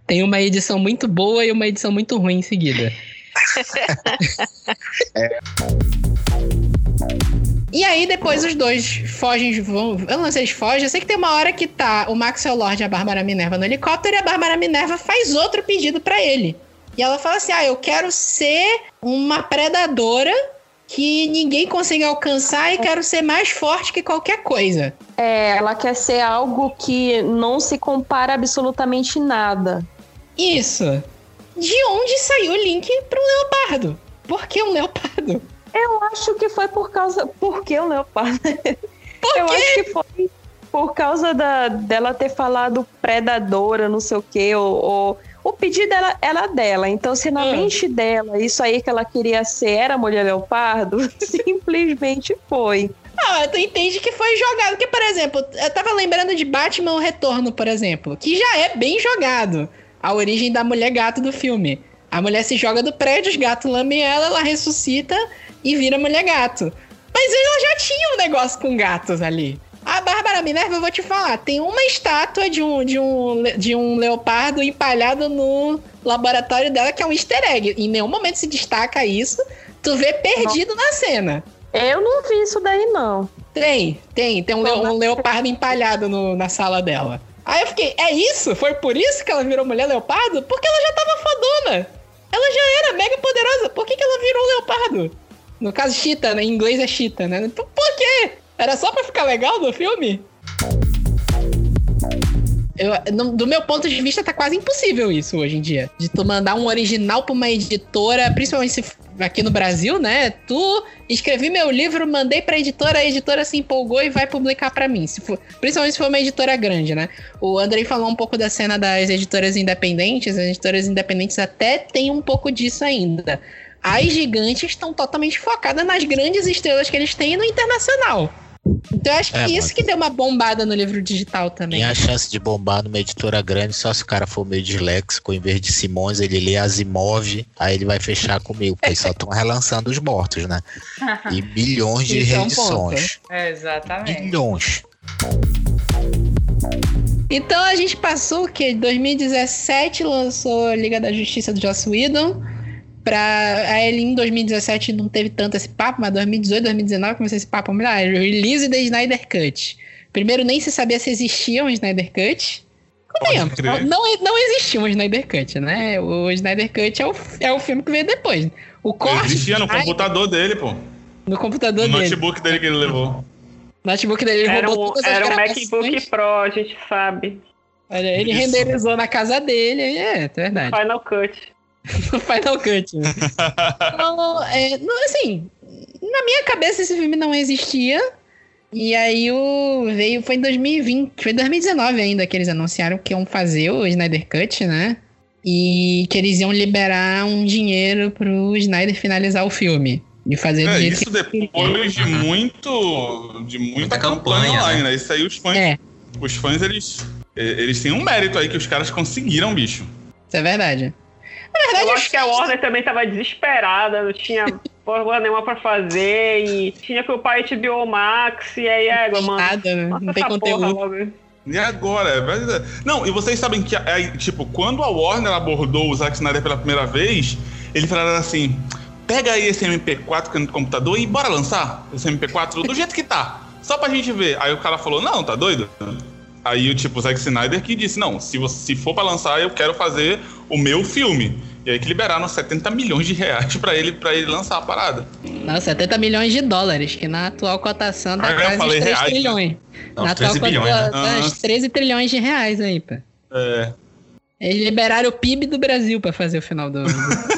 Tem uma edição muito boa e uma edição muito ruim em seguida. E aí depois os dois fogem, vão, eu não sei se fogem, eu sei que tem uma hora que tá o Maxwell Lord e a Bárbara Minerva no helicóptero e a Bárbara Minerva faz outro pedido pra ele. E ela fala assim: "Ah, eu quero ser uma predadora que ninguém consiga alcançar e quero ser mais forte que qualquer coisa". É, ela quer ser algo que não se compara absolutamente nada. Isso. De onde saiu o link pro leopardo? Por que um leopardo? Eu acho que foi por causa. Por que o leopardo? eu acho que foi por causa da, dela ter falado predadora, não sei o quê, ou, ou- o pedido era, era dela. Então, se na mente dela isso aí que ela queria ser era mulher leopardo, simplesmente foi. Ah, tu entende que foi jogado. Porque, por exemplo, eu tava lembrando de Batman O Retorno, por exemplo, que já é bem jogado. A origem da mulher gato do filme. A mulher se joga do prédio, os gatos lambem ela, ela ressuscita e vira mulher gato. Mas ela já tinha um negócio com gatos ali. A Bárbara Minerva, eu vou te falar, tem uma estátua de um, de um, de um leopardo empalhado no laboratório dela, que é um easter egg. Em nenhum momento se destaca isso. Tu vê perdido na cena. Eu não vi isso daí, não. Tem, tem. Tem um, um leopardo empalhado no- na sala dela. Aí eu fiquei, é isso? Foi por isso que ela virou mulher leopardo? Porque ela já tava fodona. Ela já era mega poderosa. Por que, que ela virou leopardo? No caso, Cheetah, né? Em inglês é Cheetah, né? Por por quê? Era só pra ficar legal no filme? Eu- no- do meu ponto de vista, tá quase impossível isso hoje em dia. De tu mandar um original pra uma editora, principalmente se aqui no Brasil, né? Tu escrevi meu livro, mandei pra editora, a editora se empolgou e vai publicar pra mim. Se for, principalmente se for uma editora grande, né? O Andrei falou um pouco da cena das editoras independentes. As editoras independentes até tem um pouco disso ainda. As gigantes estão totalmente focadas nas grandes estrelas que eles têm no internacional. Então eu acho que É, isso mano. que deu uma bombada no livro digital também. Tem a chance de bombar numa editora grande só se o cara for meio disléxico, em vez de Simões, ele lê Asimov, aí ele vai fechar comigo, porque eles só estão relançando os mortos, né? E bilhões de Isso é um reedições. ponto. É, exatamente. Bilhões. Então a gente passou o quê? 2017 lançou Liga da Justiça do Joss Whedon. Pra... Aí ele em 2017 não teve tanto esse papo, mas 2018, 2019 começou esse papo. Ah, release da Snyder Cut. Primeiro nem se sabia se existia um Snyder Cut. Não, não, não existia um Snyder Cut, né? O Snyder Cut é o, é o filme que veio depois. O corte Existia no Snyder- computador dele, pô. no computador No dele. notebook dele que ele levou. O notebook dele ele Era roubou um, todas as era um. MacBook Pro, a gente sabe. Olha, ele Isso. renderizou na casa dele, é, é verdade. Final Cut. No Final Cut. né? então, é, não, assim, na minha cabeça esse filme não existia. E aí o veio, foi em 2020, foi em 2019 ainda que eles anunciaram que iam fazer o Snyder Cut, né? E que eles iam liberar um dinheiro pro Snyder finalizar o filme. E fazer É, isso que depois de muito. de muita, campanha, campanha, online, né? né? Isso aí os fãs. É. Os fãs, eles. Eles têm um mérito aí que os caras conseguiram, bicho. Isso é verdade. Eu acho que a Warner também tava desesperada, não tinha porra nenhuma pra fazer e tinha que upar HBO Max e aí, égua, mano. Nada, né? Não tem conteúdo. logo. E agora? É verdade. Não, e vocês sabem que, é, tipo, quando a Warner abordou o Zack Snyder pela primeira vez, eles falaram assim: pega aí esse MP4 que é no computador e bora lançar esse MP4 do jeito que tá. Só pra gente ver. Aí o cara falou: não, tá doido? Aí o tipo, o Zack Snyder que disse: não, se, você, se for pra lançar, eu quero fazer o meu filme. E aí que liberaram 70 milhões de reais pra ele, pra ele lançar a parada. Não, 70 milhões de dólares, que na atual cotação dá Ah, eu quase falei 3 reais, né? trilhões. Não, na atual 13 bilhões, né? cotação, Ah. uns 13 trilhões de reais aí, pô. É. Eles liberaram o PIB do Brasil pra fazer o final do, do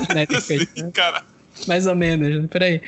Snyder Cut, né? cara. Mais ou menos, por aí.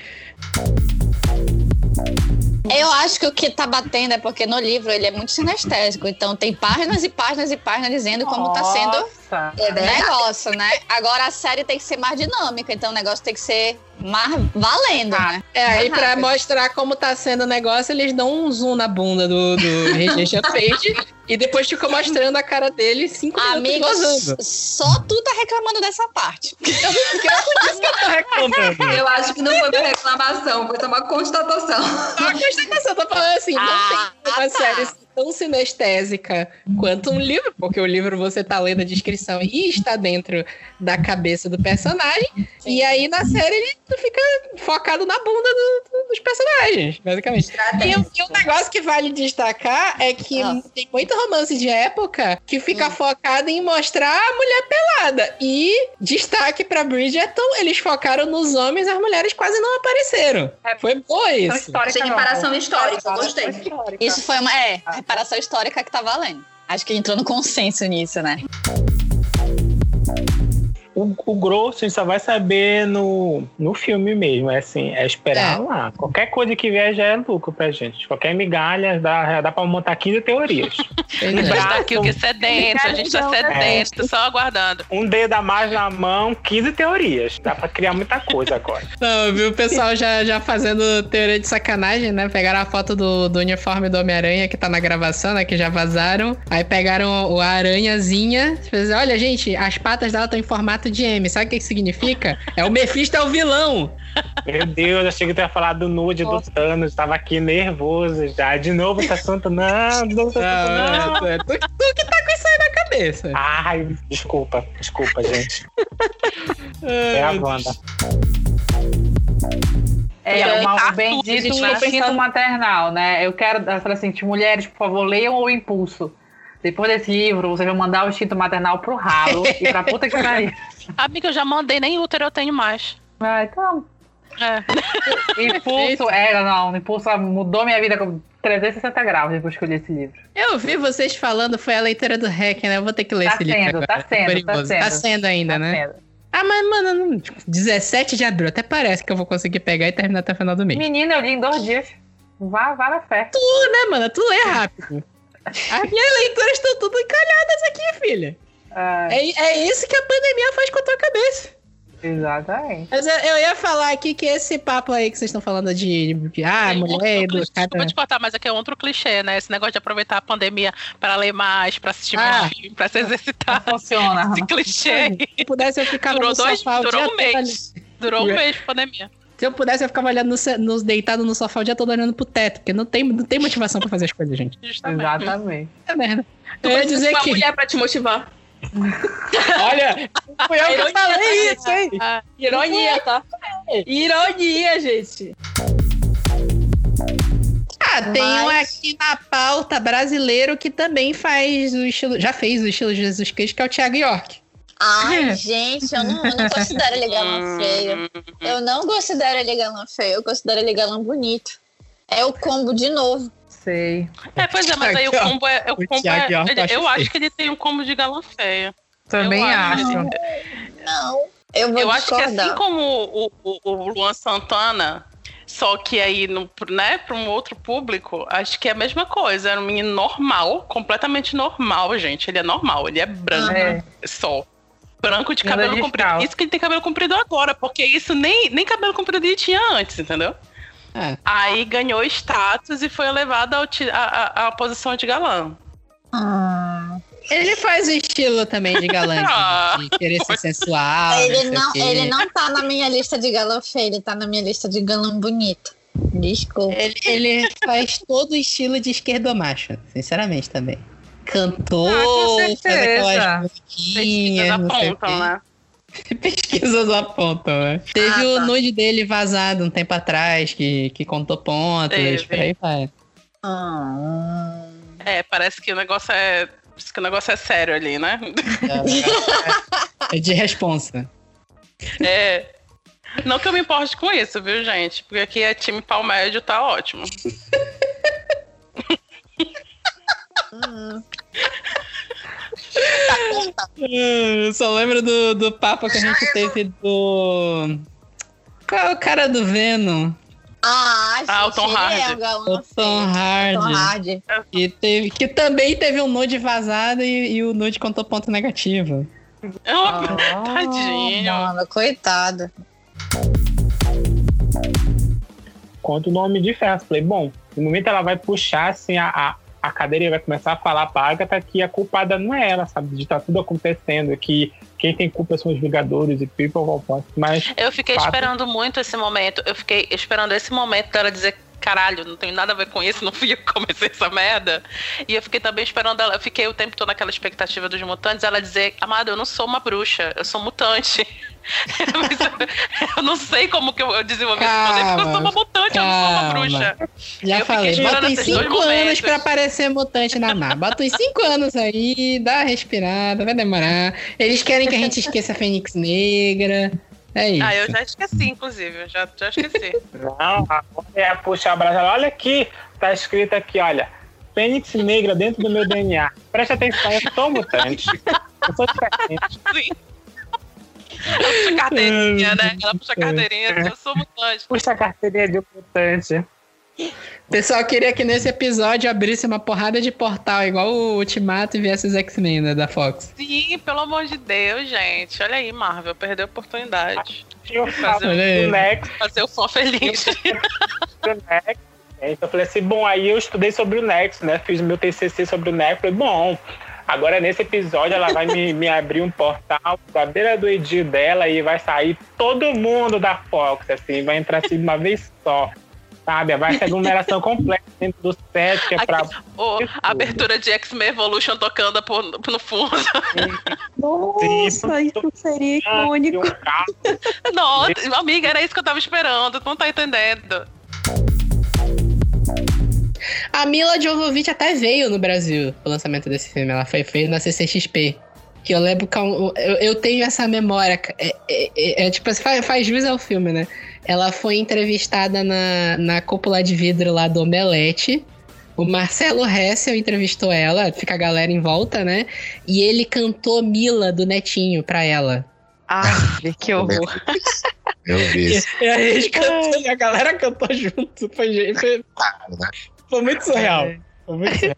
Eu acho que o que tá batendo é porque no livro ele é muito sinestésico. Então tem páginas e páginas e páginas dizendo como tá sendo Nossa. o negócio, né? Agora a série tem que ser mais dinâmica, então o negócio tem que ser mais valendo, né? É, aí Mais pra rápido. mostrar como tá sendo o negócio, eles dão um zoom na bunda do, do Regina Page e depois ficam mostrando a cara dele cinco minutos Amigos, gozando. só tu tá reclamando dessa parte. Eu não quero que eu tô reclamando. Eu acho que não foi uma reclamação, foi uma constatação. A constatação, eu tô falando assim, não Ah, tem uma tá. série tão sinestésica quanto um livro, porque o livro você tá lendo a descrição e está dentro da cabeça do personagem, e aí na série ele fica focado na bunda do- do- dos personagens, basicamente. E, o- e um negócio que vale destacar é que tem muito romance de época que fica focado em mostrar a mulher pelada, e destaque pra Bridgerton, eles focaram nos homens, as mulheres quase não apareceram. Foi boa isso. Achei reparação histórica, eu gostei. Isso foi uma é, a reparação histórica que tá valendo. Acho que entrou no consenso nisso, né? O, grosso a gente só vai saber no, no filme mesmo. É assim, é esperar É. lá. Qualquer coisa que vier já é lucro pra gente. Qualquer migalha dá, dá pra montar 15 teorias. é. Um A gente tá braço, aqui o que sedento, a gente tá sedento, só aguardando. um dedo a mais na mão, 15 teorias. Dá pra criar muita coisa agora. Não, eu vi o pessoal já, já fazendo teoria de sacanagem, né? Pegaram a foto do, do uniforme do Homem-Aranha que tá na gravação, né? Que já vazaram. Aí pegaram o- a aranhazinha. Fizeram, Olha, gente, as patas dela estão em formato de M. Sabe o que, que significa? É o Mephisto é o vilão. Meu Deus, eu achei que tu ia falar do nude do Thanos. Tava aqui nervoso já. De novo esse assunto. Não, não, não. Não, é, tu, tu que tá com isso aí na cabeça. Ai, desculpa, desculpa, gente. É a Wanda. É, E aí, uma- tá o bendito instinto pensando- maternal, né? Eu quero assim, mulheres, por favor, leiam o impulso. Depois desse livro, você vai mandar o instinto maternal pro ralo e pra puta que pariu. Amiga, eu já mandei, nem útero eu tenho mais. Ah, então. É. Impulso, é, não, impulso mudou minha vida com 360 graus depois que eu li esse livro. Eu vi vocês falando, foi a leitura do Hack, né? Eu vou ter que ler Tá esse livro. sendo, agora. tá sendo, tá Curioso. sendo. Tá sendo ainda, né? Ah, mas, mano, não- tipo, 17 de abril, até parece que eu vou conseguir pegar e terminar até o final do mês. Menina, eu li em dois dias. Vá, vá na fé. Tu, né, mano? Tu lê rápido. As minhas leituras estão tudo encalhadas aqui, filha. É, é isso que a pandemia faz com a tua cabeça. Exatamente. Mas eu, eu ia falar aqui que esse papo aí que vocês estão falando de, de ah, mulher do Desculpa cara. te cortar, mas aqui é outro clichê, né? Esse negócio de aproveitar a pandemia para ler mais, para assistir Ah. mais filme, para se exercitar. Funciona. Esse clichê. Se pudesse, eu ficava Durou no dois, sofá durou um mês. Durou um mês de pandemia. Se eu pudesse, eu ficava olhando no, nos, deitado no sofá o dia todo olhando pro teto, porque não tem, não tem motivação pra fazer as coisas, gente. Exatamente. É merda. Tu Eu ia dizer uma que. mulher pra te motivar. Olha, fui eu que falei tá, isso, hein? Ah, Ironia, tá? Ironia, gente. Ah, tem um Mas- aqui na pauta brasileiro que também faz o estilo. Já fez o estilo de Jesus Cristo, que é o Thiago York. Ai, É. gente, eu não, eu não considero ele galã feio. Eu não considero ele galã feio, eu considero ele galã bonito. É o combo de novo. Sei. É, pois é, mas aí o combo é. O combo é ele- eu acho eu acho que ele tem um combo de galã feio. Também Eu acho. Não, eu vou Eu acho que assim como o, o, o Luan Santana, só que aí, no, né, para um outro público, acho que é a mesma coisa. Era um menino normal, completamente normal, gente. Ele é normal, ele é branco É. só. Branco de Nada cabelo comprido. calça. Isso que ele tem cabelo comprido agora, porque isso nem, nem cabelo comprido ele tinha antes, entendeu? É. Aí ganhou status e foi elevado à, posição de galã. Ah. Ele faz o estilo também de galã, de, de querer ser sensual. ele, não, o quê. ele não tá na minha lista de galã feio, ele tá na minha lista de galã bonito. Desculpa. Ele, ele faz todo o estilo de esquerdomacho, sinceramente também. Cantor, Ah, com certeza. aquelas Pesquisas o apontam, né? Pesquisas apontam, né? Teve Ah, o tá. nude dele vazado um tempo atrás, que, que contou pontos, Teve. por aí vai. Ah. É, parece que o negócio é. parece que o negócio é sério ali, né? É de responsa. É. Não que eu me importe com isso, viu, gente? Porque aqui é time pau médio, tá ótimo. Eu só lembro do, do papo que a gente teve do. Qual é o cara do Venom? Ah, Ah, o Tom é Hardy. um galã O Tom Hardy. Tom Hardy. Que, teve, que também teve um nude vazado e, e o nude contou ponto negativo. Uma tadinho. Mano, coitado. Conta o nome de festa. Falei, bom, no momento ela vai puxar assim a, a, a cadeira vai começar a falar pra Agatha que a culpada não é ela, sabe? De tá tudo acontecendo, que quem tem culpa são os Vingadores e people. Mas Eu fiquei fato- esperando muito esse momento. Eu fiquei esperando esse momento dela dizer. Caralho, não tem nada a ver com isso, não fui eu que comecei essa merda. E eu fiquei também esperando ela. Eu fiquei o tempo todo naquela expectativa dos mutantes, ela dizer, amada, eu não sou uma bruxa, eu sou mutante. Eu- não sei como que eu desenvolvi esse poder, porque eu sou uma mutante, eu não sou uma calma. bruxa. Já Eu falei, bota uns esses dois 5 anos pra aparecer mutante na Mar. Bota uns 5 anos aí, dá uma respirada, vai demorar. Eles querem que a gente esqueça a Fênix Negra. É isso. Ah, eu já esqueci, inclusive, eu já, já esqueci. Não, agora é puxar a brasa. Olha aqui, tá escrito aqui, olha. Fênix negra dentro do meu DNA. Presta atenção, eu sou mutante. Eu sou diferente. Sim. Ela puxa carteirinha, né? Ela puxa carteirinha, eu sou mutante. Puxa a carteirinha de mutante. Pessoal, queria que nesse episódio abrisse uma porrada de portal, igual o Ultimato e viesse os X-Men né, da Fox. Sim, pelo amor de Deus, gente. Olha aí, Marvel, perdeu a oportunidade. Eu Fazer, do Next, fazer o fã feliz. do Next. Então eu falei assim, bom, aí eu estudei sobre o Next, né? Fiz meu TCC sobre o Next. Falei, bom, agora nesse episódio ela vai me, me abrir um portal da beira do Edir dela e vai sair todo mundo da Fox, assim, vai entrar assim de uma vez só. Sabe? Vai ser aglomeração completa dentro do set, que é pra. Ô, a abertura de X-Men Evolution tocando por, no fundo. Nossa, isso seria icônico. Nossa, amiga, era isso que eu tava esperando. Tu não tá entendendo. A Mila Jovovich até veio no Brasil pro lançamento desse filme. Ela foi feita na CCXP. Que eu lembro que eu, eu- eu tenho essa memória. É, é- é- é tipo, faz, faz jus ao filme, né? Ela foi entrevistada na, na cúpula de vidro lá do Omelete. O Marcelo Hessel entrevistou ela, fica a galera em volta, né? E ele cantou Mila do Netinho pra ela. Ai, que horror. Eu vi isso. E a gente cantou, e a galera cantou junto. Foi, foi, foi muito surreal. Foi muito surreal.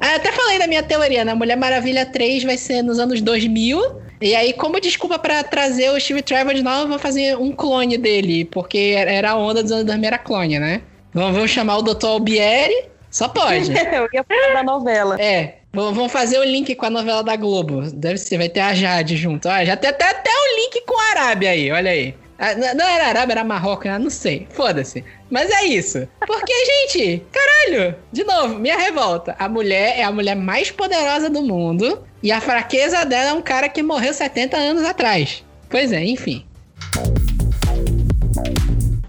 Ah, até falei da minha teoria, né? Mulher Maravilha 3 vai ser nos anos 2000 E aí, como desculpa pra trazer o Steve Trevor de novo, eu vou fazer um clone dele, porque era a onda dos anos 2000 era clone, né? Vamos, chamar o Dr. Albieri? Só pode. Eu ia falar da novela. É. Vamos fazer o link com a novela da Globo. Deve ser, vai ter a Jade junto. Ó, já tem até, até o link com a Arábia aí, olha aí. Ah, Não era Arábia, era Marrocos, né? não sei. Foda-se. Mas é isso. Porque, gente, caralho, de novo, minha revolta. A mulher é a mulher mais poderosa do mundo e a fraqueza dela é um cara que morreu 70 anos atrás. Pois é, enfim.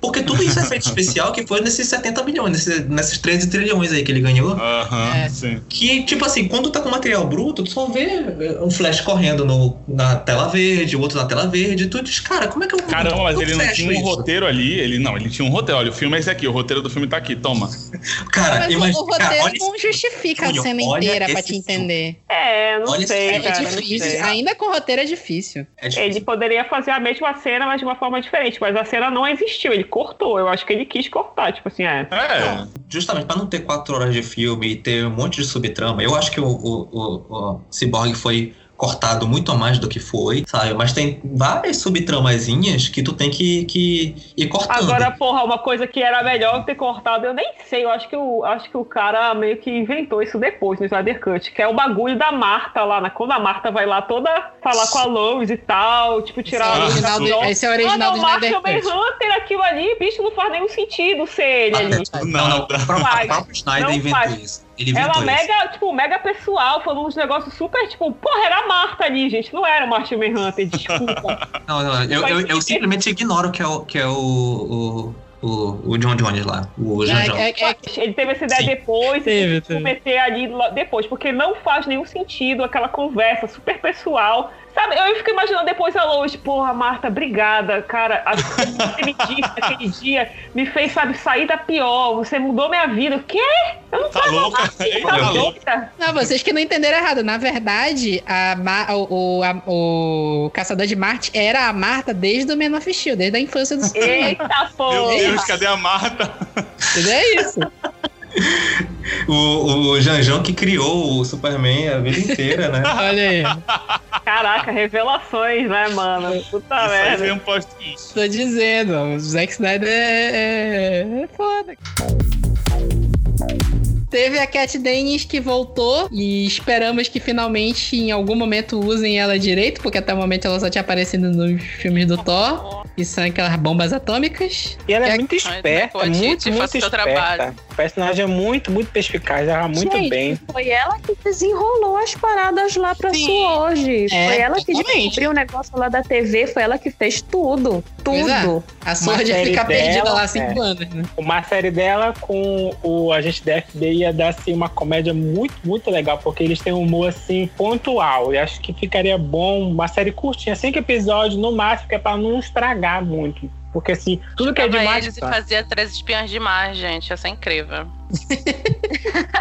Porque tudo isso é feito especial que foi nesses 70 milhões, nesses, nesses 13 trilhões aí que ele ganhou. Aham, sim. Que, tipo assim, quando tá com material bruto, tu só vê eh, um flash correndo no, na tela verde, o outro na tela verde, tu diz, cara, como é que eu Caramba, mas eu ele não tinha um isso? roteiro ali. Ele não, ele tinha um roteiro. Olha, o filme é esse aqui, o roteiro do filme tá aqui, toma. Cara, Mas o- imagina- o roteiro cara, olha não justifica a Júnior, cena inteira pra te entender. É, não Olha sei, cara. É difícil. sei. Ainda com roteiro é difícil. Ele poderia fazer a mesma cena, mas de uma forma diferente. Mas a cena não existiu, ele cortou. Eu acho que ele quis cortar, tipo assim, é. É. Justamente pra não ter quatro horas de filme e ter um monte de subtrama, eu acho que o, o, o, o Cyborg foi cortado muito a mais do que foi, sabe? Mas tem várias subtramazinhas que tu tem que, que ir cortando. Agora, porra, uma coisa que era melhor ter cortado, eu nem sei. Eu acho que o, acho que o cara meio que inventou isso depois no Snyder Cut, que é o bagulho da Marta lá, né? Quando a Marta vai lá toda falar com a Lois e tal, tipo, tirar Esse é o original do- esse é o original ah, do não, Mark Snyder Human Cut. Hunter, aquilo ali, bicho, não faz nenhum sentido ser ele ali. Não, não, o próprio, faz. o próprio Snyder Não inventou faz. isso. Ele Ela isso. mega, tipo, mega pessoal, falando uns negócios super, tipo, porra, era a Marta ali, gente, não era o Human Hunter, desculpa. Não, não, eu, eu, eu simplesmente ignoro que é o, que é o, o, o, o John Jones lá, o Janjão. É, é, é, ele teve essa ideia depois, Teve, ele teve. meter ali depois, porque não faz nenhum sentido aquela conversa super pessoal. Sabe, eu fico imaginando depois a Lois, porra, Marta, obrigada, cara. A, você me disse naquele dia me fez, sabe, sair da pior. Você mudou minha vida. O quê? Eu não Tá tava louca? Ele Tá tá louca? Não, vocês que não entenderam errado. Na verdade, a Ma- o, o, a- o Caçador de Marte era a Marta desde o Man of Steel, desde a infância do Superman. Eita Meu porra. Deus, cadê a Marta? Entendeu? É isso. O, o Janjão que criou o Superman a vida inteira, né? Olha aí. Caraca, revelações, né, mano? Puta Isso aí merda. vem um post-it. Tô dizendo, o Zack Snyder é, é, é foda. Teve a Cat Dennis que voltou e esperamos que finalmente em algum momento usem ela direito, porque até o momento ela só tinha aparecido nos filmes do Thor, que são aquelas bombas atômicas. E ela é É- muito esperta, muito, muito seu esperta. trabalho. O personagem é muito, muito perspicaz, ela muito Gente, bem. Foi ela que desenrolou as paradas lá pra Sim. hoje. É, foi ela que totalmente. descobriu o negócio lá da TV, foi ela que fez tudo. É. Tudo. A Sword série fica perdida dela, lá há cinco é. anos, né? Uma série dela com o agente da FBI ia dar assim, uma comédia muito, muito legal, porque eles têm um humor assim pontual. E acho que ficaria bom uma série curtinha, cinco episódios no máximo, que é pra não estragar muito. Porque assim, tudo que é demais. eles e tá? fazia três espiãs demais, gente. Essa é incrível.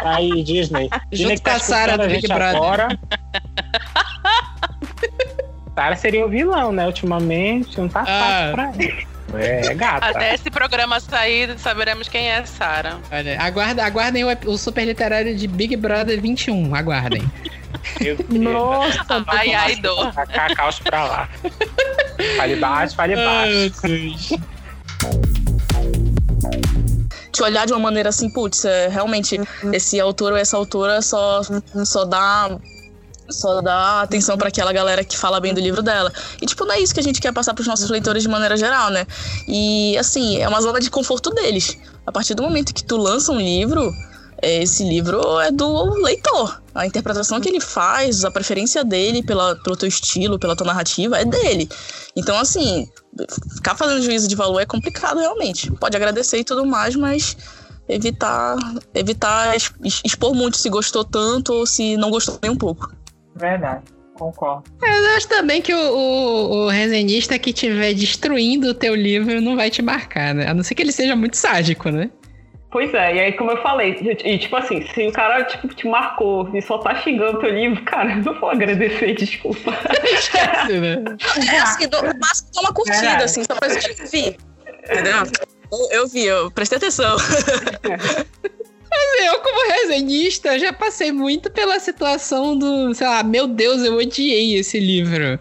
Aí, Disney. Disney com tá a escutando a do Big Brother. Sarah seria o vilão, né? Ultimamente, não tá fácil Ah. pra ele. É, gata. Até esse programa sair, saberemos quem é Sarah. Olha, aguarda, aguardem o, o super literário de Big Brother 21, aguardem. Nossa, Ai, ai, dor. Tacar caos pra lá. Fale baixo, fale baixo. te olhar de uma maneira assim, putz, é, realmente, esse autor ou essa autora só, só dá. Só dá atenção pra aquela galera que fala bem do livro dela. E, tipo, não é isso que a gente quer passar pros nossos leitores de maneira geral, né? E, assim, é uma zona de conforto deles. A partir do momento que tu lança um livro, é, esse livro é do leitor. A interpretação que ele faz, a preferência dele pela, pelo teu estilo, pela tua narrativa, é dele. Então, assim, ficar fazendo juízo de valor é complicado realmente. Pode agradecer e tudo mais, mas evitar, evitar expor muito se gostou tanto ou se não gostou nem um pouco. Verdade, concordo. Mas eu acho também que o, o, o resenhista que estiver destruindo o teu livro não vai te marcar, né? A não ser que ele seja muito sádico, né? Pois é, e aí como eu falei, e tipo assim, se o cara tipo, te marcou e só tá xingando teu livro, cara, eu não vou agradecer, desculpa. É assim, do, no máximo dá uma curtida, assim, só pra gente ver. Entendeu? Eu, eu vi, eu prestei atenção. Mas eu, como resenhista, já passei muito pela situação do, sei lá, meu Deus, eu odiei esse livro.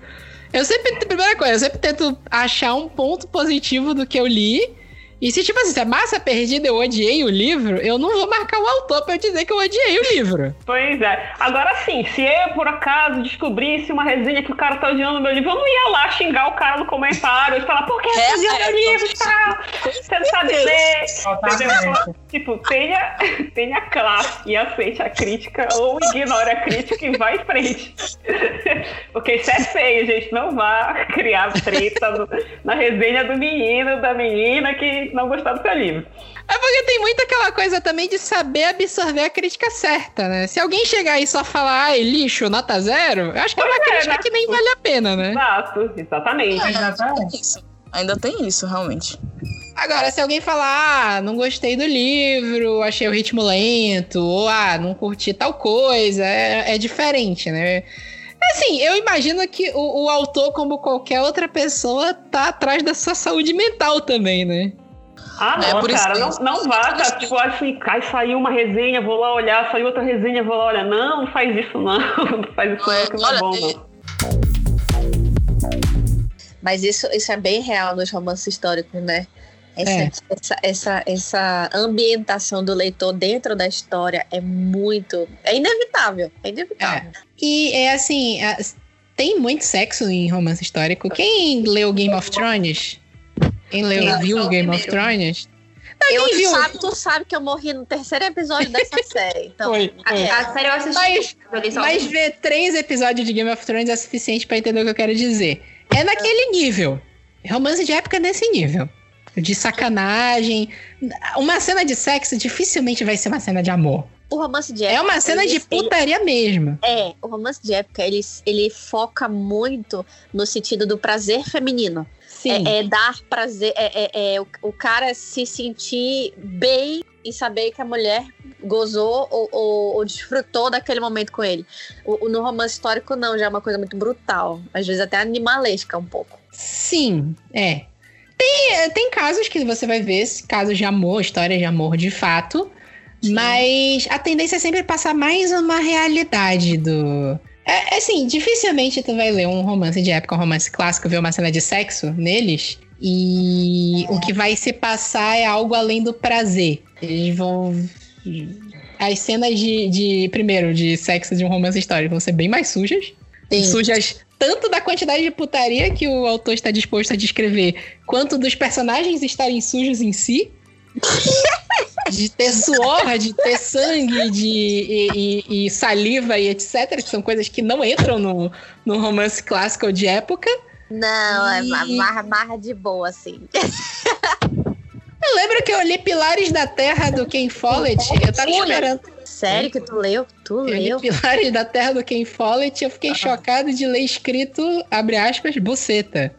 Eu sempre, primeira coisa, eu sempre tento achar um ponto positivo do que eu li. E se, tipo assim, se é massa perdida, eu odiei o livro, eu não vou marcar o autor pra eu dizer que eu odiei o livro. Pois é. Agora sim, se eu por acaso descobrisse uma resenha que o cara tá odiando meu livro, eu não ia lá xingar o cara no comentário e falar, por que você odiou meu livro, cara? Você não sabe ler. Tipo, tenha, tenha classe e aceite a crítica ou ignore a crítica e vá em frente. Porque isso é feio, gente. Não vá criar treta no- na resenha do menino, da menina que não gostou do seu livro. É porque tem muito aquela coisa também de saber absorver a crítica certa, né? Se alguém chegar aí e só falar, ai, lixo, nota zero, eu acho que é uma Pois é, crítica né? que nem vale a pena, né? Exato, exatamente. Ainda tem isso. Ainda tem isso, realmente. Agora, se alguém falar, ah, não gostei do livro, achei o ritmo lento, ou ah, não curti tal coisa, é, é diferente, né? Assim, eu imagino que o, o autor, como qualquer outra pessoa, tá atrás da sua saúde mental também, né? Ah, É, não, isso cara, não, não vá, tá? Tipo, assim, cai, saiu uma resenha, vou lá olhar, saiu outra resenha, vou lá olhar. Não, não faz isso não, não faz isso não, que não é bom, não. Mas isso, isso é bem real nos romances históricos, né? Essa, É. essa, essa, essa ambientação do leitor dentro da história é muito. É inevitável. É inevitável. E é assim, é, tem muito sexo em romance histórico. Quem leu Game of Thrones? Quem leu, Não, viu o Game of primeiro. Thrones? Eu, quem tu, viu? sabe, tu sabe que eu morri no terceiro episódio dessa série. Então, Foi, foi. é. A série eu assisti. Mas, eu mas ver três episódios de Game of Thrones é suficiente pra entender o que eu quero dizer. É naquele nível. Romance de época é nesse nível. De sacanagem. Uma cena de sexo dificilmente vai ser uma cena de amor. O romance de época. É uma cena ele- de putaria mesmo. É, o romance de época, ele, ele foca muito no sentido do prazer feminino. Sim. É, é dar prazer, é, é- é o, o cara se sentir bem e saber que a mulher gozou ou, ou- ou desfrutou daquele momento com ele. O- o- no romance histórico, não, já é uma coisa muito brutal. Às vezes até animalesca um pouco. Sim, é. Tem, é, tem casos que você vai ver, casos de amor, histórias de amor de fato. Mas a tendência é sempre passar mais uma realidade do. É, é assim, dificilmente tu vai ler um romance de época, um romance clássico, ver uma cena de sexo neles. E o que vai se passar é algo além do prazer. Eles vão. As cenas de, de primeiro, de sexo de um romance histórico vão ser bem mais sujas. Sujas tanto da quantidade de putaria que o autor está disposto a descrever, quanto dos personagens estarem sujos em si. De ter suor, de ter sangue, de, e, e- e saliva e etc., que são coisas que não entram no, no romance clássico de época. Não, é E- ma- marra, marra de boa, assim. Eu lembro que eu li Pilares da Terra do Ken Follett. Eu tava esperando. Sério que tu leu? Tu Eu li leu? Pilares da Terra do Ken Follett. Eu fiquei chocado de ler escrito, abre aspas, buceta.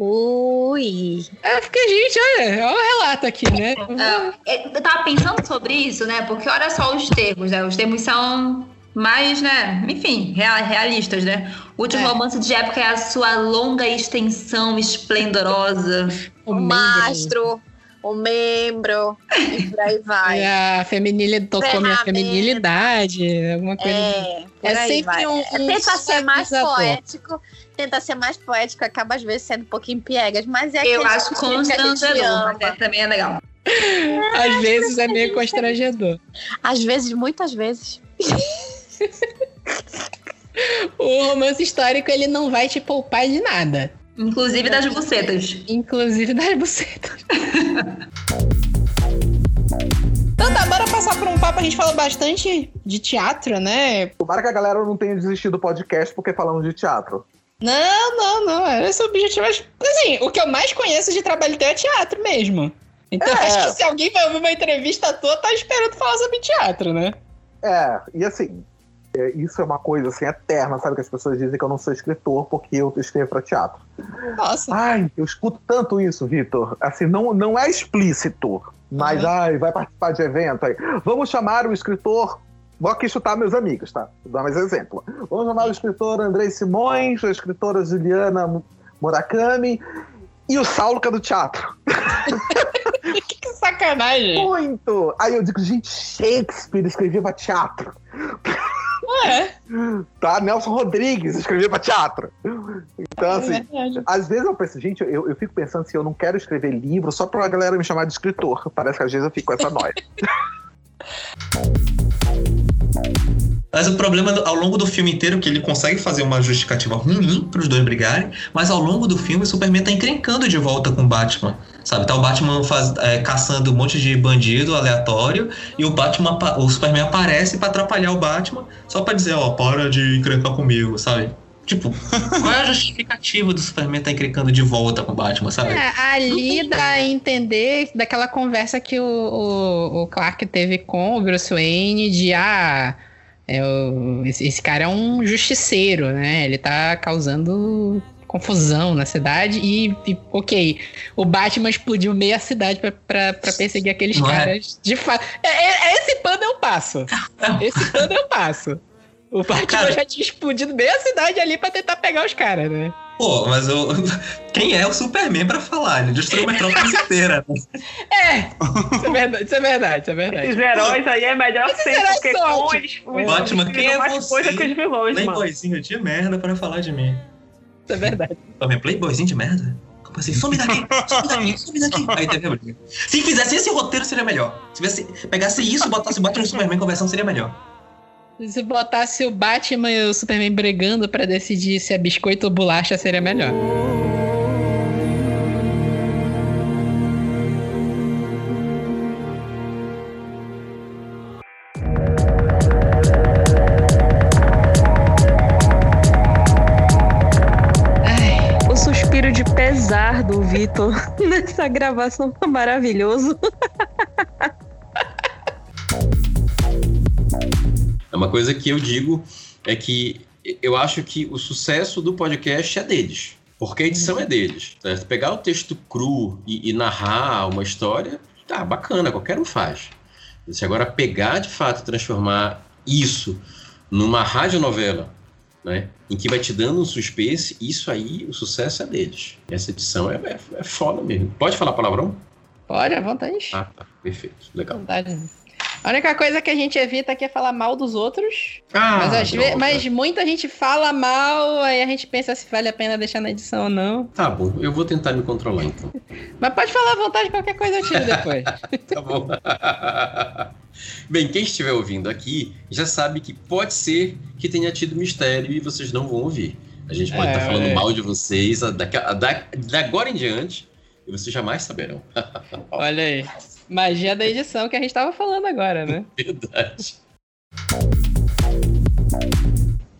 Ui. É, porque, gente, olha, olha o relato aqui, né? Ah, eu tava pensando sobre isso, né? Porque olha só os termos, né? Os termos são mais, né? Enfim, rea- realistas, né? O último romance de época é a sua longa extensão esplendorosa. O mastro, o membro, e por aí vai. A feminilidade tocou minha feminilidade, alguma coisa. É, por É aí sempre vai. um- É, um tenta ser mais poético, tenta ser mais poético, acaba às vezes sendo um pouquinho piegas, mas é Eu acho gente constrangedor, mas é- também é legal. Às vezes é meio constrangedor. Às vezes, muitas vezes. O romance histórico, ele não vai te poupar de nada. Inclusive das bucetas. Inclusive das bucetas. Então tá, bora passar por um papo. A gente falou bastante de teatro, né? Tomara que a galera não tenha desistido do podcast porque falamos de teatro. Não, não, não. Esse é o objetivo. Mas, Assim, o que eu mais conheço de trabalho teu é teatro mesmo. Então É. acho que se alguém vai ouvir uma entrevista tua, tá esperando falar sobre teatro, né? É, e assim, é, isso é uma coisa assim eterna, sabe? Que as pessoas dizem que eu não sou escritor porque eu escrevo pra teatro. Nossa. Ai, eu escuto tanto isso, Vitor. Assim, não, não é explícito, mas ai, vai participar de evento aí. Vamos chamar o escritor. Vou aqui chutar meus amigos, tá? Vou dar mais exemplo. Vamos chamar o escritor Andrei Simões, a escritora Juliana Murakami e o Saulo que é do teatro. que sacanagem. Muito! Aí eu digo, gente, Shakespeare escrevia pra teatro. É. Tá? Nelson Rodrigues escrevia pra teatro. Então, É assim, às vezes eu penso, gente, eu, eu fico pensando se eu não quero escrever livro só pra galera me chamar de escritor. Parece que às vezes eu fico com essa noia. Mas o problema ao longo do filme inteiro que ele consegue fazer uma justificativa ruim pros dois brigarem, mas ao longo do filme o Superman tá encrencando de volta com o Batman. Sabe? Tá o Batman faz- é, caçando um monte de bandido aleatório e o Batman, o Superman aparece pra atrapalhar o Batman só pra dizer, ó, para de encrencar comigo, sabe? Tipo, qual é a justificativa do Superman tá encrencando de volta com o Batman, sabe? É, ali dá a entender daquela conversa que o, o, o Clark teve com o Bruce Wayne de ah, é o- esse, esse cara é um justiceiro, né? Ele tá causando confusão na cidade e, e, ok, o Batman explodiu meia cidade pra perseguir aqueles Não é? caras. De fato, é, é- esse pano eu passo. Esse pano eu passo. O Batman Cara- já tinha explodido meia cidade ali pra tentar pegar os caras, né? Pô, mas eu. Quem é o Superman pra falar? Ele destruiu a metrópole inteira. É, isso é verdade, isso é verdade, isso é verdade. Esses heróis aí é melhor ser, porque são com eles, os Batman, quem é mais você? coisa que os vilões, mano. Playboyzinho de merda pra falar de mim. Isso é verdade. Também playboyzinho de merda? Como assim? Some daqui, some daqui, some daqui. Aí teve a briga. Se fizesse esse roteiro, seria melhor. Se tivesse, pegasse isso e botasse o Batman e o Superman conversando, seria melhor. Se botasse o Batman e o Superman brigando pra decidir se é biscoito ou bolacha, seria melhor. O suspiro de pesar do Vitor nessa gravação foi maravilhoso. É uma coisa que eu digo é que eu acho que o sucesso do podcast é deles. Porque a edição é deles. Se pegar o texto cru e, e narrar uma história, tá bacana, qualquer um faz. Se agora pegar de fato e transformar isso numa radionovela, né, em que vai te dando um suspense, isso aí, o sucesso é deles. Essa edição é, é, é foda mesmo. Pode falar palavrão? Pode, à vontade. Ah, tá. Perfeito. Legal. vontade. A única coisa que a gente evita aqui é falar mal dos outros. Ah, mas, às mas muita gente fala mal, aí a gente pensa se vale a pena deixar na edição ou não. Tá bom, eu vou tentar me controlar então. Mas pode falar à vontade, qualquer coisa eu tiro depois. Tá bom. Bem, quem estiver ouvindo aqui já sabe que pode ser que tenha tido mistério e vocês não vão ouvir. A gente pode É, estar falando é. mal de vocês a- daqui a- da, da agora em diante e vocês jamais saberão. Olha aí. Magia da edição que a gente tava falando agora, né? Verdade.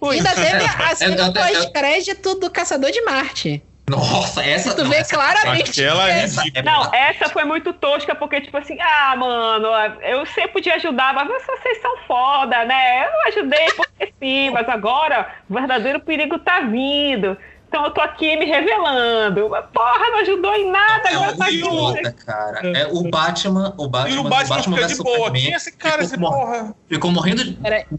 Ainda teve a cena É, pós-crédito do Caçador de Marte. Nossa, essa. Tu vê claramente. é- Não, essa foi muito tosca, porque, tipo assim, ah, mano, eu sempre podia ajudar, mas vocês são foda, né? Eu não ajudei porque sim, mas agora o verdadeiro perigo tá vindo. Então eu tô aqui me revelando. Porra, não ajudou em nada, É agora um tá idiota, cara. É o Batman, o Batman, E o Batman, fica vs de boa. Superman Quem é esse cara, esse ficou, porra? ficou morrendo de.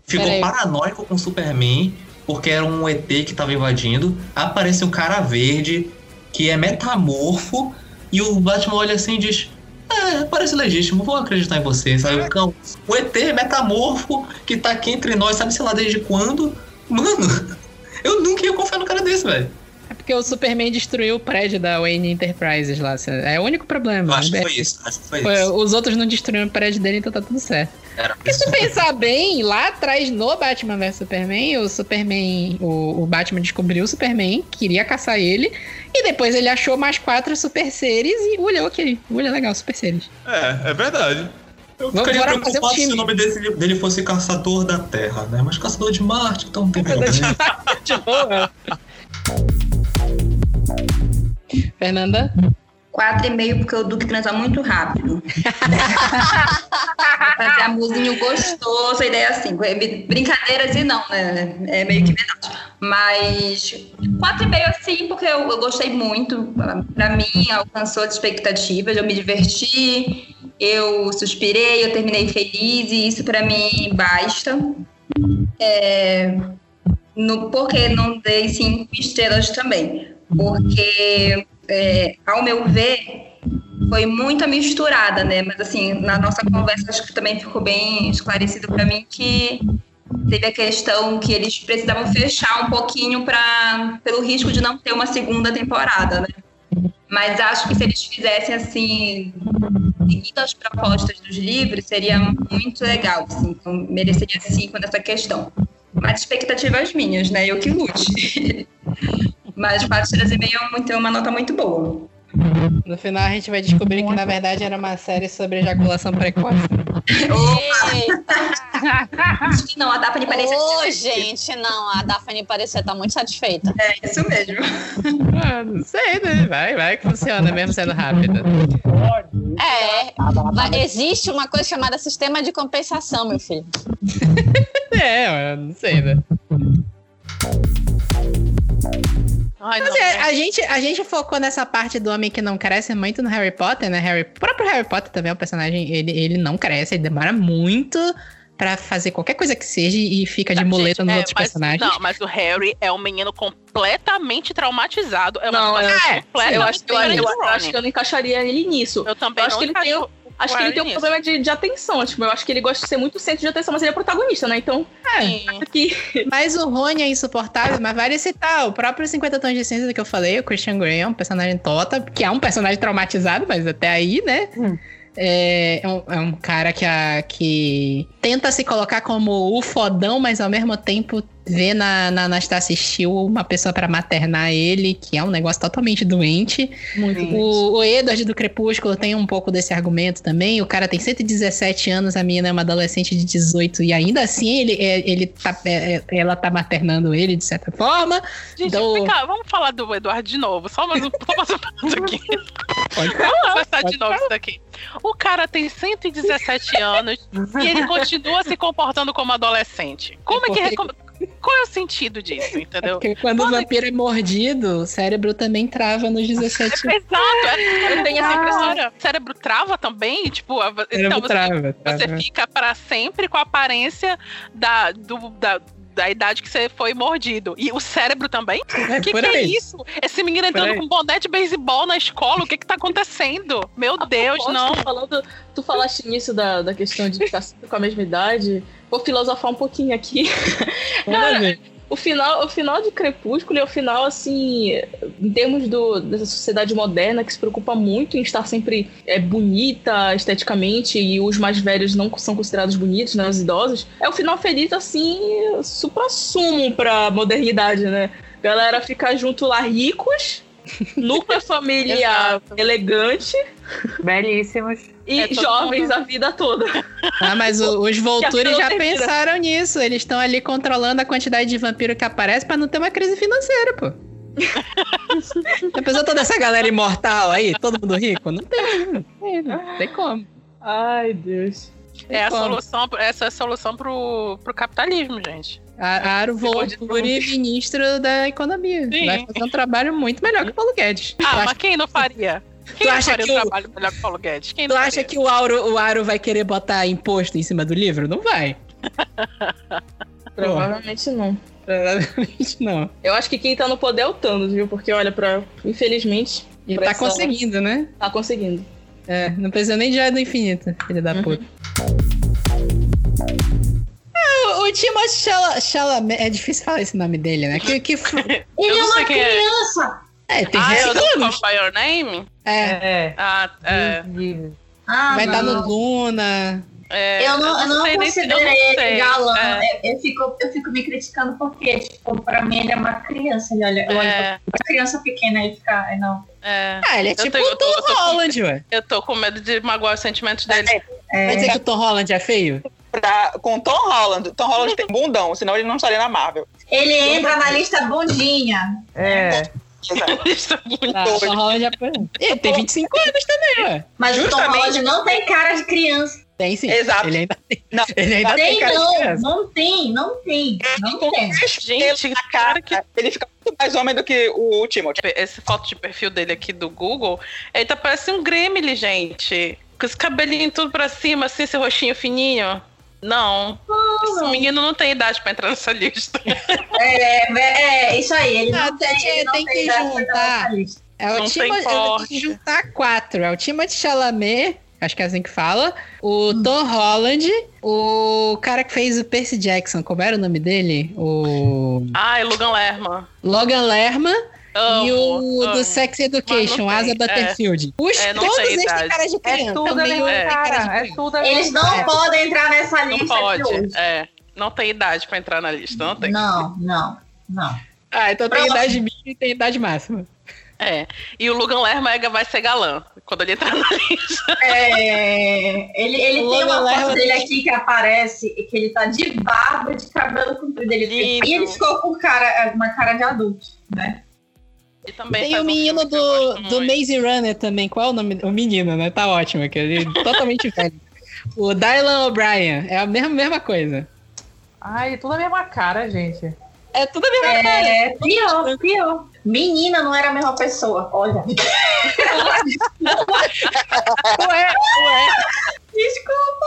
ficou peraí. paranoico com o Superman, porque era um ET que tava invadindo. Aparece um cara verde que é metamorfo, e o Batman olha assim e diz. É, parece legítimo, vou acreditar em você, sabe? Então, o ET metamorfo que tá aqui entre nós, sabe sei lá desde quando? Mano, eu nunca ia confiar no cara desse, velho. É porque o Superman destruiu o prédio da Wayne Enterprises lá. É o único problema. Eu acho que foi isso, acho que foi Foi- isso. Os outros não destruíram o prédio dele, então tá tudo certo. Era Porque se pensar bem, lá atrás no Batman vs Superman, o Superman, o, o Batman descobriu o Superman, queria caçar ele, e depois ele achou mais quatro super seres e olhou aquele. Olha legal, super seres. É, é verdade. Eu Vamos ficaria fazer um preocupado se time. o nome dele, dele fosse Caçador da Terra, né? Mas Caçador de Marte, então não tem problema. De boa. Fernanda? Quatro e meio, porque o Duque transa muito rápido. Fazer amorzinho gostoso, a ideia é assim. Brincadeiras e não, né? É meio que verdade. Mas quatro e meio assim, porque eu, eu gostei muito. Pra mim, alcançou as expectativas, eu me diverti, eu suspirei, eu terminei feliz, e isso pra mim basta. É, no, porque não dei cinco estrelas também. Porque, é, ao meu ver, foi muito misturada, né? Mas assim, na nossa conversa acho que também ficou bem esclarecido para mim que teve a questão que eles precisavam fechar um pouquinho pra, pelo risco de não ter uma segunda temporada, né? Mas acho que se eles fizessem assim, seguindo as propostas dos livros, seria muito legal, assim, então mereceria cinco nessa questão. Mas expectativas minhas, né? Eu que lute. Mas 4,5 tem uma nota muito boa. No final a gente vai descobrir que na verdade era uma série sobre ejaculação precoce. Acho que não, a Daphne parecia. Ô, gente, não, a Daphne parecia estar muito satisfeita. É, isso mesmo. Ah, não sei, né? Vai, vai que funciona mesmo sendo rápido. É, existe uma coisa chamada sistema de compensação, meu filho. É, eu não sei, né? Mas é, a, gente, a gente focou nessa parte do homem que não cresce muito no Harry Potter, né? Harry, o próprio Harry Potter também é um personagem, ele, ele não cresce, ele demora muito pra fazer qualquer coisa que seja e fica de muleta nos É, outros mas, personagens. Não, mas o Harry é um menino completamente traumatizado. É uma Não, eu, situação eu, completamente acho, eu, eu acho que eu não encaixaria ele nisso. Eu também Eu acho não que ele tem, acho que ele tem um problema de, de atenção. Tipo, eu acho que ele gosta de ser muito centro de atenção, mas ele é protagonista, né? Então. É. Mas o Rony é insuportável, mas vale citar o próprio 50 Tons de Cinza que eu falei, o Christian Grey, é um personagem tota, que é um personagem traumatizado, mas até aí, né? É, é um, é um cara que, a, que tenta se colocar como o fodão, mas ao mesmo tempo vê na, na Anastasia Steele uma pessoa pra maternar ele, que é um negócio totalmente doente. O, o Edward do Crepúsculo tem um pouco desse argumento também. O cara tem 117 anos, a menina é uma adolescente de 18, e ainda assim ele, é- ele tá, é- é- ela tá maternando ele de certa forma. Gente, Então- vamos falar do Eduardo de novo. Só mais um, só mais um ponto aqui. Pode Vamos conversar de novo isso daqui. O cara tem 117 anos e ele continua se comportando como adolescente. Como é que. Qual é o sentido disso, entendeu? Porque quando o vampiro é mordido, o cérebro também trava nos 17 anos. Exato, é- eu tenho essa Ah. impressão. O cérebro trava também, tipo, a- então você, trava, você trava. fica pra sempre com a aparência da, do- da, da idade que você foi mordido. E o cérebro também? É, O que, que é isso? Esse menino entrando com boné de beisebol na escola, o que que tá acontecendo? Meu Deus, Posso, não. Tu, falando, tu falaste nisso da, da questão de ficar sempre com a mesma idade. Vou filosofar um pouquinho aqui. Cara, o final, o final de Crepúsculo é o final, assim, em termos do, dessa sociedade moderna que se preocupa muito em estar sempre é, bonita esteticamente e os mais velhos não são considerados bonitos, né, os idosos. É o final feliz, assim, supra-sumo pra modernidade, né? Galera fica junto lá ricos, núcleo familiar elegante. Belíssimos. E É jovens mundo- a vida toda. Ah, mas o- os Volturi já pensaram nisso. Eles estão ali controlando a quantidade de vampiro que aparece pra não ter uma crise financeira, pô. Já pensou toda essa galera imortal aí? Todo mundo rico? Não tem. Não tem, não tem como. Ai, Deus. É a solução, essa é a solução pro, pro capitalismo, gente. A- Aro Volturi, ministro da economia. Sim. Vai fazer um trabalho muito melhor que o Paulo Guedes. Ah, mas quem não faria? Quem Tu não acha faria que um o- trabalho melhor que o Paulo Guedes? Quem Tu acha faria? que o Aro, o Aro vai querer botar imposto em cima do livro? Não vai. Provavelmente não. Provavelmente não. Eu acho que quem tá no poder é o Thanos, viu? Porque, olha, pra... infelizmente. E pra tá essa- conseguindo, né? Tá conseguindo. É, não precisa nem de Joia do Infinito, filho da puta. É, o, o Timothée Chalamet, Chalamet, é difícil falar esse nome dele, né? Que, que... Ele é uma criança! É, tem ah, 20 é o do anos. Call by Your Name? É. Ah, é. Ah, Vai estar não. no Luna. É, eu não, eu não se- eu não considerei sei. ele galã. É. Eu, eu fico, eu fico me criticando porque, tipo, pra mim ele é uma criança. Ele olha, olha É. pra criança pequena e fica. Não. É. Ah, ele é Eu tipo o eu tô- Tom eu Holland, ué. Eu tô com medo de magoar os sentimentos dele. Vai dizer que o Tom Holland é feio? Pra- com Tom Holland. Tom Holland tem bundão, senão ele não estaria na Marvel. Ele entra na lista bundinha. É. Ah, o Tom Holland é... Ele tem 25 anos também, ué. Mas o Tom Justamente. Holland não tem cara de criança. Tem sim. Exato. Ele ainda tem. Ele ainda tem, tem, não, não tem, não tem. Não tem. Gente, na cara, ele fica muito mais homem do que o Timothy. Esse foto de perfil dele aqui do Google, ele tá parecendo um Gremlin, gente. Com esse cabelinho tudo pra cima, assim, esse roxinho fininho. Não. Esse menino não tem idade pra entrar nessa lista. É, é, é, isso aí. Ele Ah, não tem, tem- ele não tem tem que juntar. É o Não Timo, tem que juntar quatro. É o Timothée Chalamet, acho que é assim que fala. O Tom Holland, o cara que fez o Percy Jackson, como era o nome dele? O Ai, Logan Lerman. Logan Lerman. Amo, e o amo. do Sex Education, não Asa tem, Butterfield. é. Os, É, não todos tem eles têm idade. cara de criança. É tudo Também tem cara. É tudo Eles não podem entrar nessa Não lista pode. de hoje. É. Não tem idade pra entrar na lista, não tem. Não, não, não. Ah, então tem Pronto. idade mínima e tem idade máxima. É. E o Logan Lerman é- vai ser galã quando ele entrar na lista. É, ele ele tem uma Logan foto dele aqui que aparece, que ele tá de barba, de cabelo comprido. Ele. E ele ficou com cara, uma cara de adulto, né? E também Tem o um menino que do, do. Maze Runner também. Qual é o nome? O menino, né? Tá ótimo, aquele totalmente velho. O Dylan O'Brien. É a mesma, mesma coisa. Ai, tudo a mesma cara, gente. É tudo a mesma É, pior, pior. Menina não era a mesma pessoa, olha. Ué, ué. Desculpa.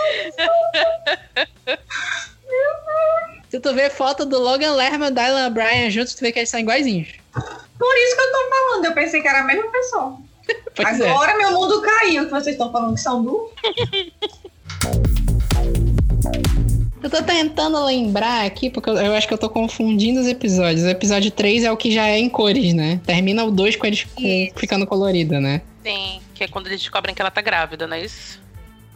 Se tu ver foto do Logan Lerman e Dylan O'Brien juntos, tu vê que eles são iguaizinhos. Por isso que eu tô falando, eu pensei que era a mesma pessoa. Pois é. Agora meu mundo caiu, que vocês estão falando que são duas. Eu tô tentando lembrar aqui, porque eu, eu acho que eu tô confundindo os episódios. O episódio 3 é o que já é em cores, né? Termina o 2 com eles com- ficando colorido, né? Sim, que é quando eles descobrem que ela tá grávida, não é isso?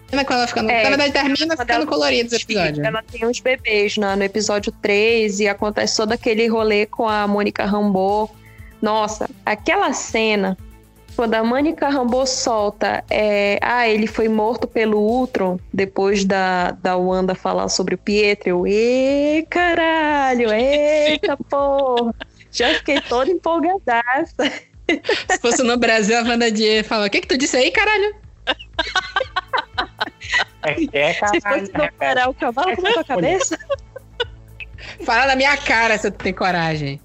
Termina com ela ficando. É, na verdade, termina quando ficando ela- colorido os episódios. Ela tem uns bebês na- no episódio 3 e acontece todo aquele rolê com a Mônica Rambeau. Nossa, aquela cena, quando a Mônica Rambeau solta, é, ah, ele foi morto pelo Ultron, depois da, da Wanda falar sobre o Pietro, eu, ê, caralho, eita porra. Já fiquei toda empolgadaça. Se fosse no Brasil, a Wanda Dier fala: O que, que tu disse aí, caralho? É, Se fosse não parar o cavalo com a tua cabeça. Fala na minha cara se tu tem coragem.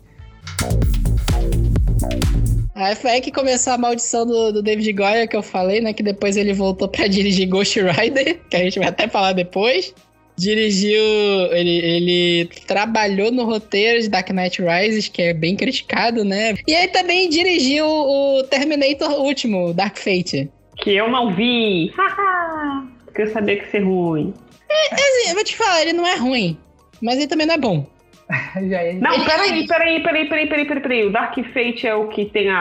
Aí foi aí que começou a maldição do, do David Goyer que eu falei, né? Que depois ele voltou pra dirigir Ghost Rider, que a gente vai até falar depois. Dirigiu. Ele, ele trabalhou no roteiro de Dark Knight Rises, que é bem criticado, né? E aí também dirigiu o Terminator último, Dark Fate. Que eu não vi. Porque eu sabia que ia ser ruim. É, assim, eu vou te falar, ele não é ruim, mas ele também não é bom. Não, peraí, peraí, peraí, peraí, peraí, peraí, peraí. O Dark Fate é o que tem a.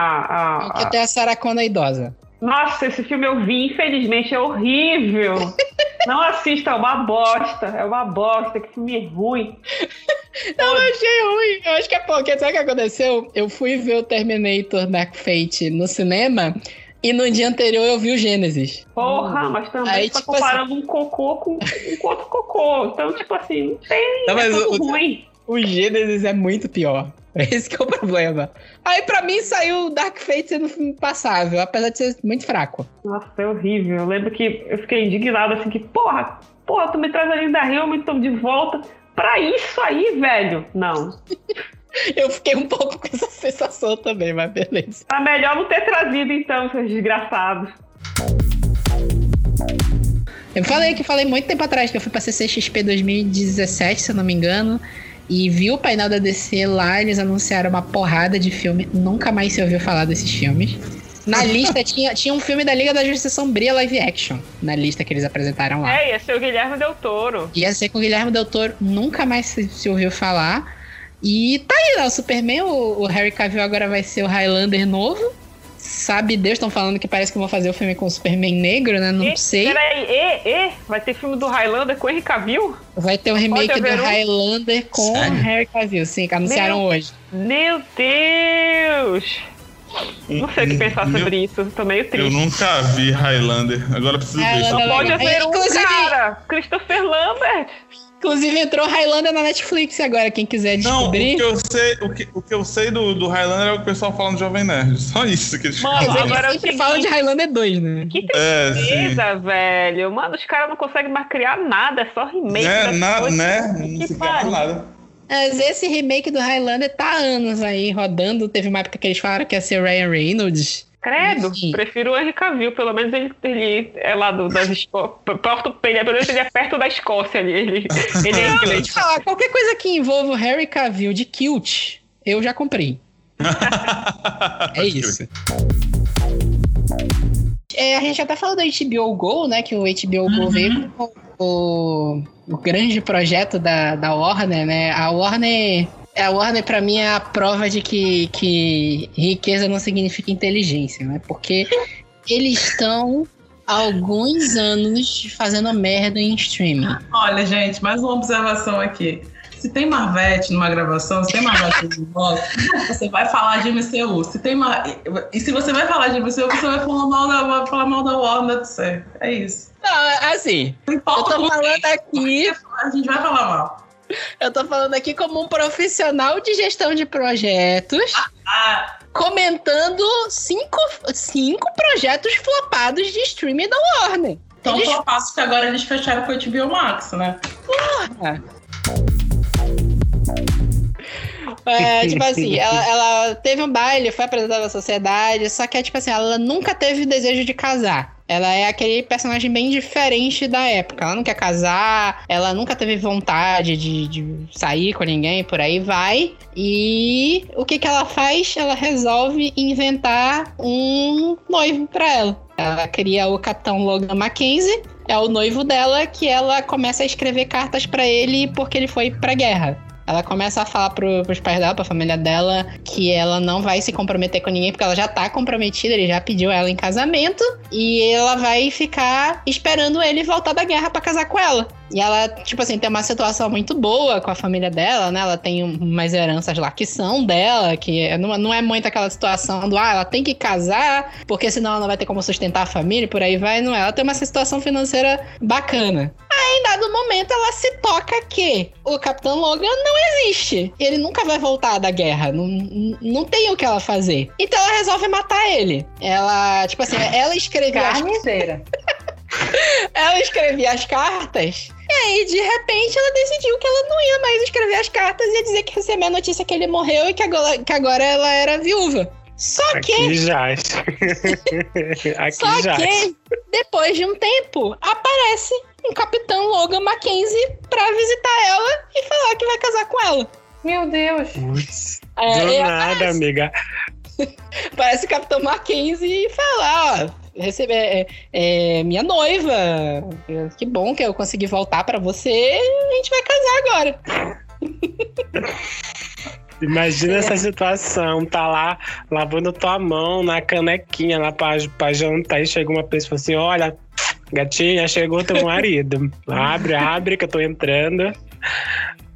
a, Que a- tem a Sarah Connor idosa. Nossa, esse filme eu vi, infelizmente, é horrível. Não assista, é uma bosta. É uma bosta, que filme ruim. Eu não achei ruim. Eu acho que é porque, sabe o que aconteceu? Eu fui ver o Terminator Dark Fate no cinema e no dia anterior eu vi o Gênesis. Porra, mas também Aí, tá tipo comparando um cocô com, com outro cocô. Então, tipo assim, não tem. Não, é mas tudo o- ruim. O Gênesis é muito pior. Esse que é o problema. Aí pra mim saiu o Dark Fate sendo um filme passável, apesar de ser muito fraco. Nossa, é horrível. Eu lembro que eu fiquei indignado assim que, porra, porra, tu me traz a Linda Hamilton de volta pra isso aí, velho. Não. Eu fiquei um pouco com essa sensação também, mas beleza. Tá melhor não ter trazido então, seus desgraçados. Eu falei que falei muito tempo atrás que eu fui pra CCXP 2017, se eu não me engano, e vi o painel da DC lá, eles anunciaram uma porrada de filme, nunca mais se ouviu falar desses filmes. Na lista tinha, tinha um filme da Liga da Justiça Sombria live action, na lista que eles apresentaram lá. É, ia ser o Guilherme Del Toro. Ia ser com o Guilherme Del Toro, nunca mais se, se ouviu falar. E tá aí, né? O Superman, o, o Harry Cavill agora vai ser o Highlander novo. Sabe Deus, estão falando que parece que vão fazer o filme com o Superman negro, né? Não E, sei. Peraí, e, e, vai ter filme do Highlander com o Henry Cavill? Vai ter um remake do um? Highlander com Sério? Harry Cavill, sim, que anunciaram Meu- hoje. Meu Deus! Não sei o que pensar Meu- sobre isso, tô meio Eu triste. nunca vi Highlander. Agora eu preciso ver. Highlander Só é Pode haver É, um inclusive- cara, Christopher Lambert. Inclusive entrou Highlander na Netflix agora, quem quiser Não, o descobrir. que eu sei, o que, o que eu sei do, do Highlander é o que o pessoal fala no Jovem Nerd. Só isso que eles Mano, falam. agora é o sempre seguinte- falam de Highlander 2, né? Que É, tristeza, velho. Mano, os caras não conseguem mais criar nada, é só remake. Das na, coisas. né? Não Que se fala pariu. nada. Mas esse remake do Highlander tá há anos aí rodando. Teve uma época que eles falaram que ia ser o Ryan Reynolds. Credo, prefiro o Henry Cavill, pelo menos ele, ele é lá do, das Escó- Porto, ele, é- pelo menos ele é perto da Escócia ali. Ele, ele é inglês. te falar, qualquer coisa que envolva o Harry Cavill de Kilt, eu já comprei. é isso. é, a gente até falou do HBO Go, né? Que o HBO Go veio com o, o grande projeto da, da Warner, né? A Warner. A Warner, pra mim, é a prova de que, que riqueza não significa inteligência, né? Porque eles estão há alguns anos fazendo merda em streaming. Olha, gente, mais uma observação aqui. Se tem Marvete numa gravação, se tem Marvete no blog, você vai falar de MCU. Se tem Mar... E se você vai falar de MCU, você vai falar mal da, vai falar mal da Warner, do céu. É isso. Não, assim, eu tô falando aqui. A gente vai falar mal. Eu tô falando aqui como um profissional de gestão de projetos. Ah, Comentando cinco, cinco projetos flopados de streaming da Warner. Então, Eles- só passo que agora eles fecharam com o HBO Max, né? Porra! É, tipo assim, ela, ela teve um baile, foi apresentada à sociedade, só que, tipo assim, ela nunca teve desejo de casar. Ela é aquele personagem bem diferente da época. Ela não quer casar, ela nunca teve vontade de, de sair com ninguém, por aí vai. E o que, que ela faz? Ela resolve inventar um noivo pra ela. Ela cria o Capitão Logan Mackenzie, é o noivo dela, que ela começa a escrever cartas pra ele porque ele foi pra guerra. Ela começa a falar pro, pros pais dela, pra família dela, que ela não vai se comprometer com ninguém, porque ela já tá comprometida, ele já pediu ela em casamento, e ela vai ficar esperando ele voltar da guerra pra casar com ela. E ela, tipo assim, tem uma situação muito boa com a família dela, né? Ela tem umas heranças lá que são dela, que é- não, é muito aquela situação do, ah, ela tem que casar, porque senão ela não vai ter como sustentar a família, por aí vai, não é. Ela tem uma situação financeira bacana. Aí, em dado momento, ela se toca que o Capitão Logan não existe. Ele nunca vai voltar da guerra. Não, não- não tem o que ela fazer. Então ela resolve matar ele. Ela, tipo assim, ela escrevia. as- Carniceira. ela escrevia as cartas. E aí, de repente, ela decidiu que ela não ia mais escrever as cartas e ia dizer que recebeu a notícia que ele morreu e que agora, que agora ela era viúva. Só que. Aqui jaz. Aqui Só jaz. que, depois de um tempo, aparece um Capitão Logan Mackenzie pra visitar ela e falar que vai casar com ela. Meu Deus. Putz, É, do nada, amiga. Parece o Capitão Mackenzie e fala, ó, receber é, é, minha noiva. Que bom que eu consegui voltar pra você. A gente vai casar agora. Imagina essa situação, tá lá lavando tua mão na canequinha lá pra, pra jantar e chega uma pessoa assim: olha, gatinha, chegou teu marido. Abre, abre que eu tô entrando.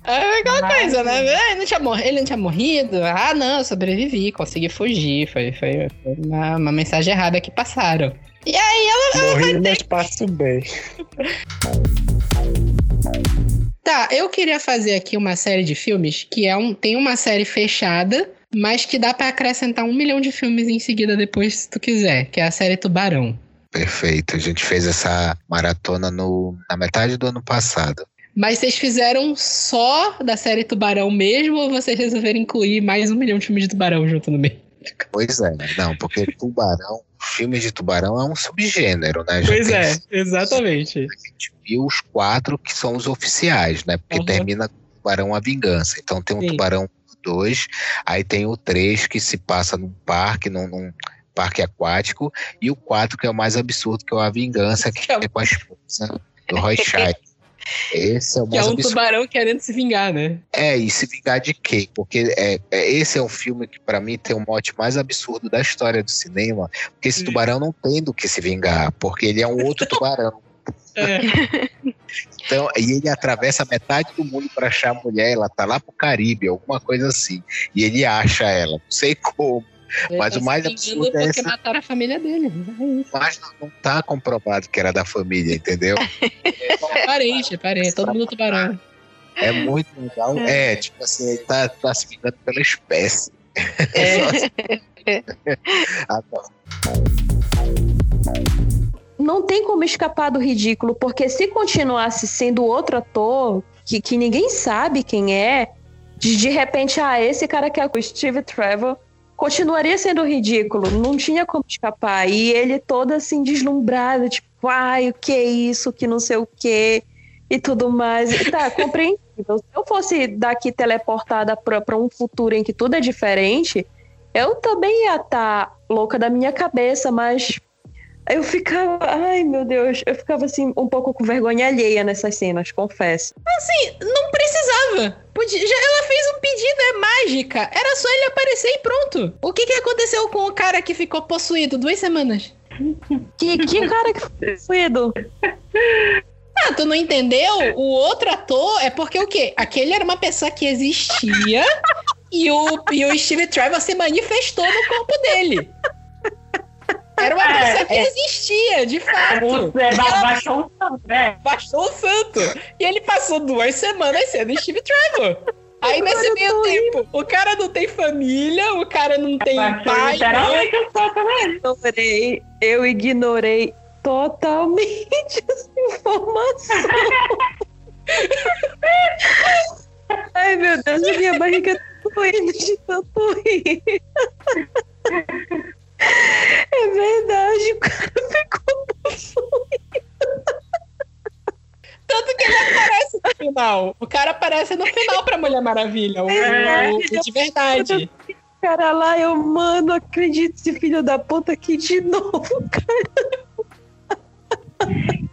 É aquela coisa, né? Ele não, tinha mor- ele não tinha morrido. Ah, não, eu sobrevivi, consegui fugir. Foi, foi, uma, uma mensagem errada que passaram. E aí ela, ela Morri, mas passo bem. Tá, eu queria fazer aqui uma série de filmes que é um, tem uma série fechada, mas que dá pra acrescentar um milhão de filmes em seguida depois, se tu quiser, que é a série Tubarão. Perfeito. A gente fez essa maratona no, na metade do ano passado. Mas vocês fizeram só da série Tubarão mesmo ou vocês resolveram incluir mais um milhão de filmes de Tubarão junto no meio? Pois é, não, porque tubarão, filmes de tubarão é um subgênero, né? Já Pois é, exatamente. viu os quatro que são os oficiais, né? Porque termina com o Tubarão a Vingança. Então tem o Sim. Tubarão 2, aí tem o 3 que se passa num parque, num, num parque aquático, e o 4 que é o mais absurdo, que é o A Vingança, que é com a esposa do Roy Scheider. Esse é o Que é mais um absurdo. tubarão querendo se vingar, né? É, e se vingar de quê? Porque é, é- esse é um filme que, pra mim, tem o mote mais absurdo da história do cinema. Porque esse tubarão não tem do que se vingar, porque ele é um outro tubarão. Então, e ele atravessa metade do mundo pra achar a mulher, ela tá lá pro Caribe, alguma coisa assim. E ele acha ela, não sei como. Mas Ele o tá mais absurdo é porque essa. mataram a família dele. Mas não, não tá comprovado que era da família, entendeu? É parente, é parente, todo mundo tubarão. É muito legal. É, tipo assim, ele tá, tá se vingando pela espécie. Ah, tá. não tem como escapar do ridículo, porque se continuasse sendo outro ator, que, que ninguém sabe quem é, de, de repente, ah, esse cara que é o Steve Trevor, continuaria sendo ridículo, não tinha como escapar. E ele todo assim, deslumbrado, tipo, ai, o que é isso, que não sei o que, e tudo mais. Tá, compreensível. Se eu fosse daqui teleportada para um futuro em que tudo é diferente, eu também ia estar louca da minha cabeça, mas Eu ficava, ai meu Deus, eu ficava assim um pouco com vergonha alheia nessas cenas, confesso. Assim, não precisava. Podia, já, ela fez um pedido, é mágica. Era só ele aparecer e pronto. O que, que aconteceu com o cara que ficou possuído duas semanas? Que, que cara que foi possuído? Ah, tu não entendeu? O outro ator é porque o quê? Aquele era uma pessoa que existia e o, e o Steve Trevor se manifestou no corpo dele. Era uma É, pessoa que é. existia, de fato. Ba- ela- baixou o santo, né? Baixou o santo. E ele passou duas semanas sendo Steve Trevor. Aí nesse meio tempo, o cara não tem família, o cara não tem pai. literalmente mãe. Ignorei, eu ignorei totalmente essa informação. Ai meu Deus, a minha barriga tá doendo de tanto rir. É verdade, o cara ficou possuído. Tanto que ele aparece no final. O cara aparece no final pra Mulher Maravilha. O, É. o- o de verdade. Cara lá, eu, mano, acredito esse filho da puta aqui de novo, cara.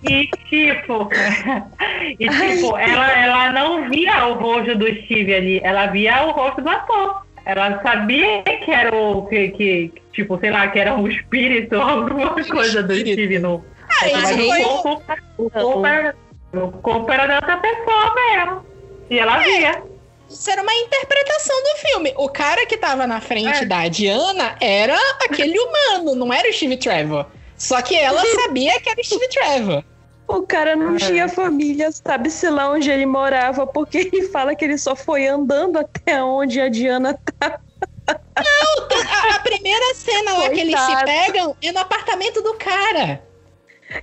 E tipo, e tipo, ela, ela não via o rosto do Steve ali, ela via o rosto do ator. Ela sabia que era o que, que tipo, sei lá, que era um espírito ou alguma coisa do Steve no. Ah, Mas isso o foi corpo, o corpo era, o corpo era da outra pessoa mesmo. E ela via. Isso era uma interpretação do filme. O cara que tava na frente da Diana era aquele humano, não era o Steve Trevor. Só que ela sabia que era o Steve Trevor. O cara não tinha família, sabe-se lá onde ele morava, porque ele fala que ele só foi andando até onde a Diana tá. Não, a, a primeira cena lá que eles se Coitado. pegam é no apartamento do cara.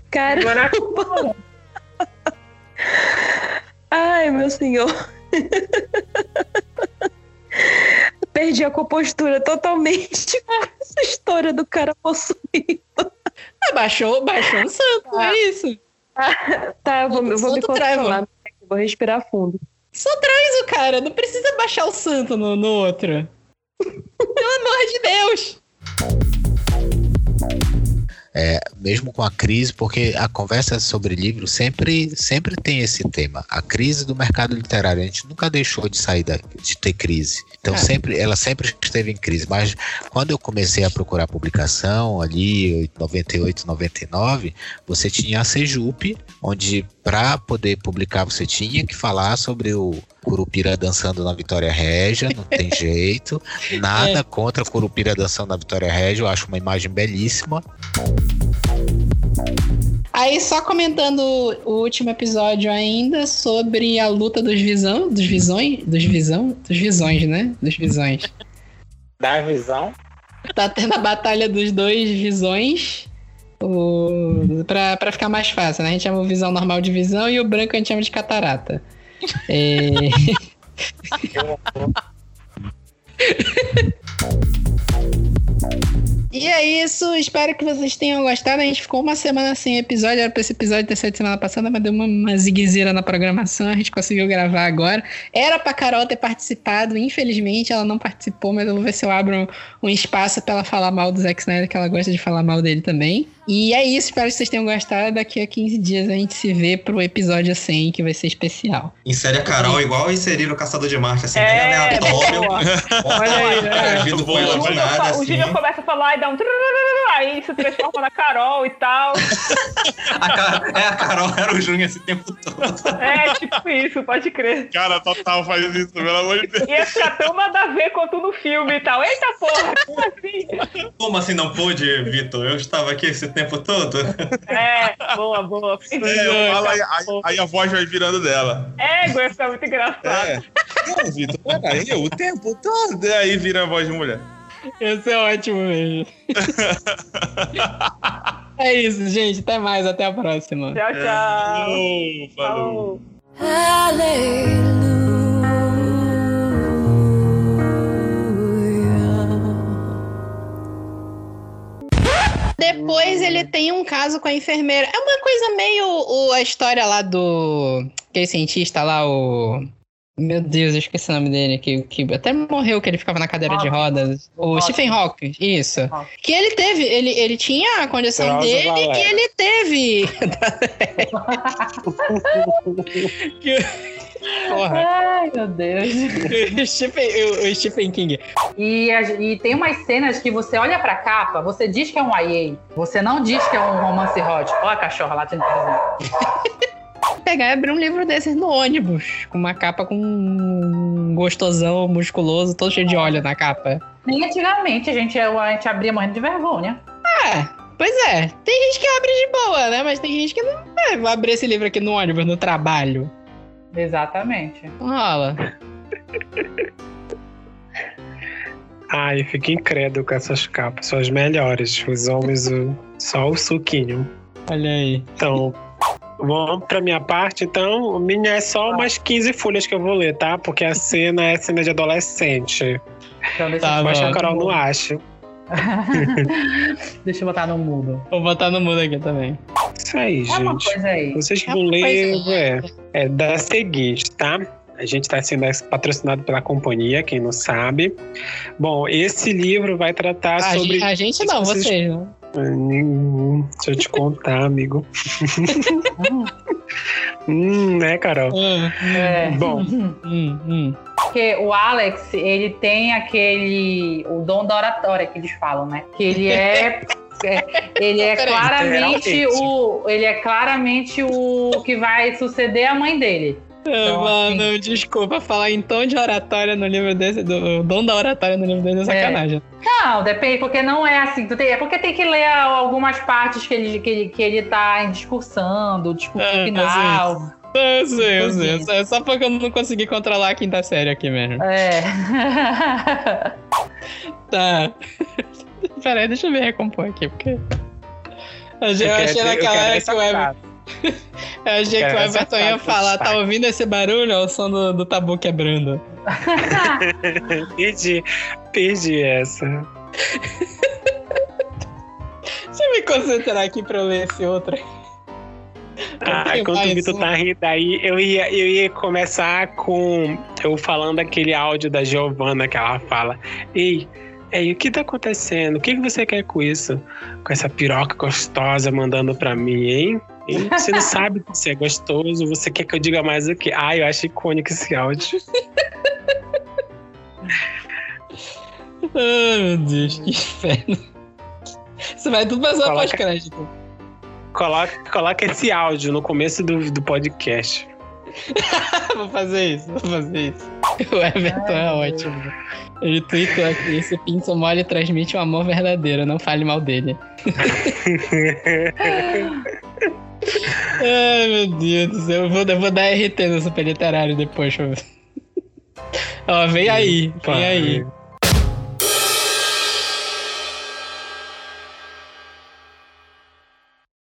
Cara. Ai, meu senhor. Perdi a compostura totalmente com essa história do cara possuído. Ah, baixou, baixou um santo, é isso. Tá, eu vou, eu vou me controlar. Vou respirar fundo. Só traz o cara, não precisa baixar o santo no, no outro. Pelo amor de Deus. É, mesmo com a crise, porque a conversa sobre livro sempre, sempre tem esse tema. A crise do mercado literário. A gente nunca deixou de sair da, de ter crise. Então É. sempre, ela sempre esteve em crise. Mas quando eu comecei a procurar publicação, ali 98, 99, você tinha a Sejup, onde para poder publicar você tinha que falar sobre o Curupira dançando na Vitória Régia, não tem jeito. Nada É. contra Curupira dançando na Vitória Régia, eu acho uma imagem belíssima. Aí, só comentando o último episódio ainda sobre a luta dos visão, dos visões, dos visão, dos visões, né? Dos visões. Da visão. Tá tendo a batalha dos dois visões. O... Pra, pra ficar mais fácil, né? A gente chama o visão normal de visão e o branco a gente chama de catarata. É... E é isso, espero que vocês tenham gostado. A gente ficou uma semana sem episódio, era pra esse episódio ter saído semana passada, mas deu uma, uma ziguezeira na programação, a gente conseguiu gravar agora. Era pra Carol ter participado, infelizmente ela não participou, mas eu vou ver se eu abro um, um espaço pra ela falar mal do Zack Snyder, que ela gosta de falar mal dele também. E é isso, espero que vocês tenham gostado. Daqui a 15 dias a gente se vê pro episódio 100, que vai ser especial. Insere a Carol igual inserir o Caçador de Marte, assim, É, bem aleatório. boa. Olha aí, ela O o assim. Júnior começa a falar e dá um aí se transforma na Carol e tal. A Ca- É, a Carol era o Júnior esse tempo todo. É, tipo isso, pode crer. Cara, total faz isso, pelo amor de Deus. Ia ficar tão nada a ver quanto no filme e tal. Eita porra, como assim? Como assim não pôde, Vitor? Eu estava aqui esse tempo todo. É, boa, boa. É, fala aí, aí, aí a voz vai virando dela. É, ia ficar muito engraçado. É. Não, Vitor, peraí, o tempo todo. Aí vira a voz de mulher. Esse é ótimo mesmo. é isso, gente. Até mais, até a próxima. Tchau, tchau. Falou, falou. Depois ele tem um caso com a enfermeira. É uma coisa meio o- a história lá do. Aquele cientista lá, o. Meu Deus, eu esqueci o nome dele, que, que até morreu que ele ficava na cadeira de rodas. O Hawking. Stephen Hawking, isso. Que ele teve, ele, ele tinha a condição dele Varela. que ele teve. Que- Porra. Ai, meu Deus. o, Stephen, o, Stephen King. E, a- e tem umas cenas que você olha pra capa, você diz que é um YA. Você não diz que é um romance hot. Olha a cachorra lá tendo Pegar e abrir um livro desses no ônibus, com uma capa com um gostosão, musculoso, todo cheio de óleo na capa. Nem antigamente a gente, a gente abria morrendo de vergonha. É, pois é. Tem gente que abre de boa, né? Mas tem gente que não. É, vou abrir esse livro aqui no ônibus, no trabalho. Exatamente. Rola. Ai, fico incrédulo com essas capas. São as melhores. Os homens, o- só o suquinho. Olha aí. Então, vamos pra minha parte. Então, minha é só umas 15 folhas que eu vou ler, tá? Porque a cena é cena de adolescente. Então, deixa Tá eu Mas a Carol não acha. Deixa eu botar no mudo. Vou botar no mudo aqui também. Isso aí, É uma gente. coisa aí. Vocês É vão ler, é, é da seguinte, tá? A gente está sendo patrocinado pela companhia, quem não sabe. Bom, esse livro vai tratar A, sobre. gente, a gente não, Vocês- vocês não. Hum, deixa eu te contar, amigo. hum, né, Carol? É. Bom, Hum, Porque o Alex, ele tem aquele. o dom da oratória que eles falam, né? Que ele é. é, ele é claramente o. Ele é claramente o que vai suceder a mãe dele. Então, Mano, desculpa, falar em tom de oratória no livro desse, do o dom da oratória no livro desse é sacanagem. Não, depende, porque não é assim. Tu tem, é porque tem que ler algumas partes que ele, que ele, que ele tá discursando, discurso É, final. Eu sei, eu sei. eu sei. É só porque eu não consegui controlar a quinta série aqui mesmo. É. Tá. Peraí, deixa eu me recompor aqui, porque. Eu, achei- eu achei naquela hora que o Ever... Eu achei que o Everton ia frase, falar, tá ouvindo esse barulho? É o som do, do tabu quebrando. perdi, perdi essa. Deixa eu me concentrar aqui pra eu ler esse outro. Ah, mais o Vitor tá rindo aí, eu ia, eu ia começar com eu falando aquele áudio da Giovana que ela fala. Ei, ei, o que tá acontecendo? O que, que você quer com isso? Com essa piroca gostosa mandando pra mim, hein? Hein? Você não sabe que você é gostoso, você quer que eu diga mais o quê? Ah, eu acho icônico esse áudio. Ai, meu Deus, que inferno. Você vai tudo passar Coloca- pós-crédito. Coloca, coloca esse áudio no começo do, do podcast. vou fazer isso, vou fazer isso. O Everton é ótimo. Ele tweetou aqui, esse pinto mole transmite um amor verdadeiro, não fale mal dele. Ai, meu Deus do céu. Eu vou, eu vou dar RT no super literário depois. pra- Ó, vem aí, vem aí.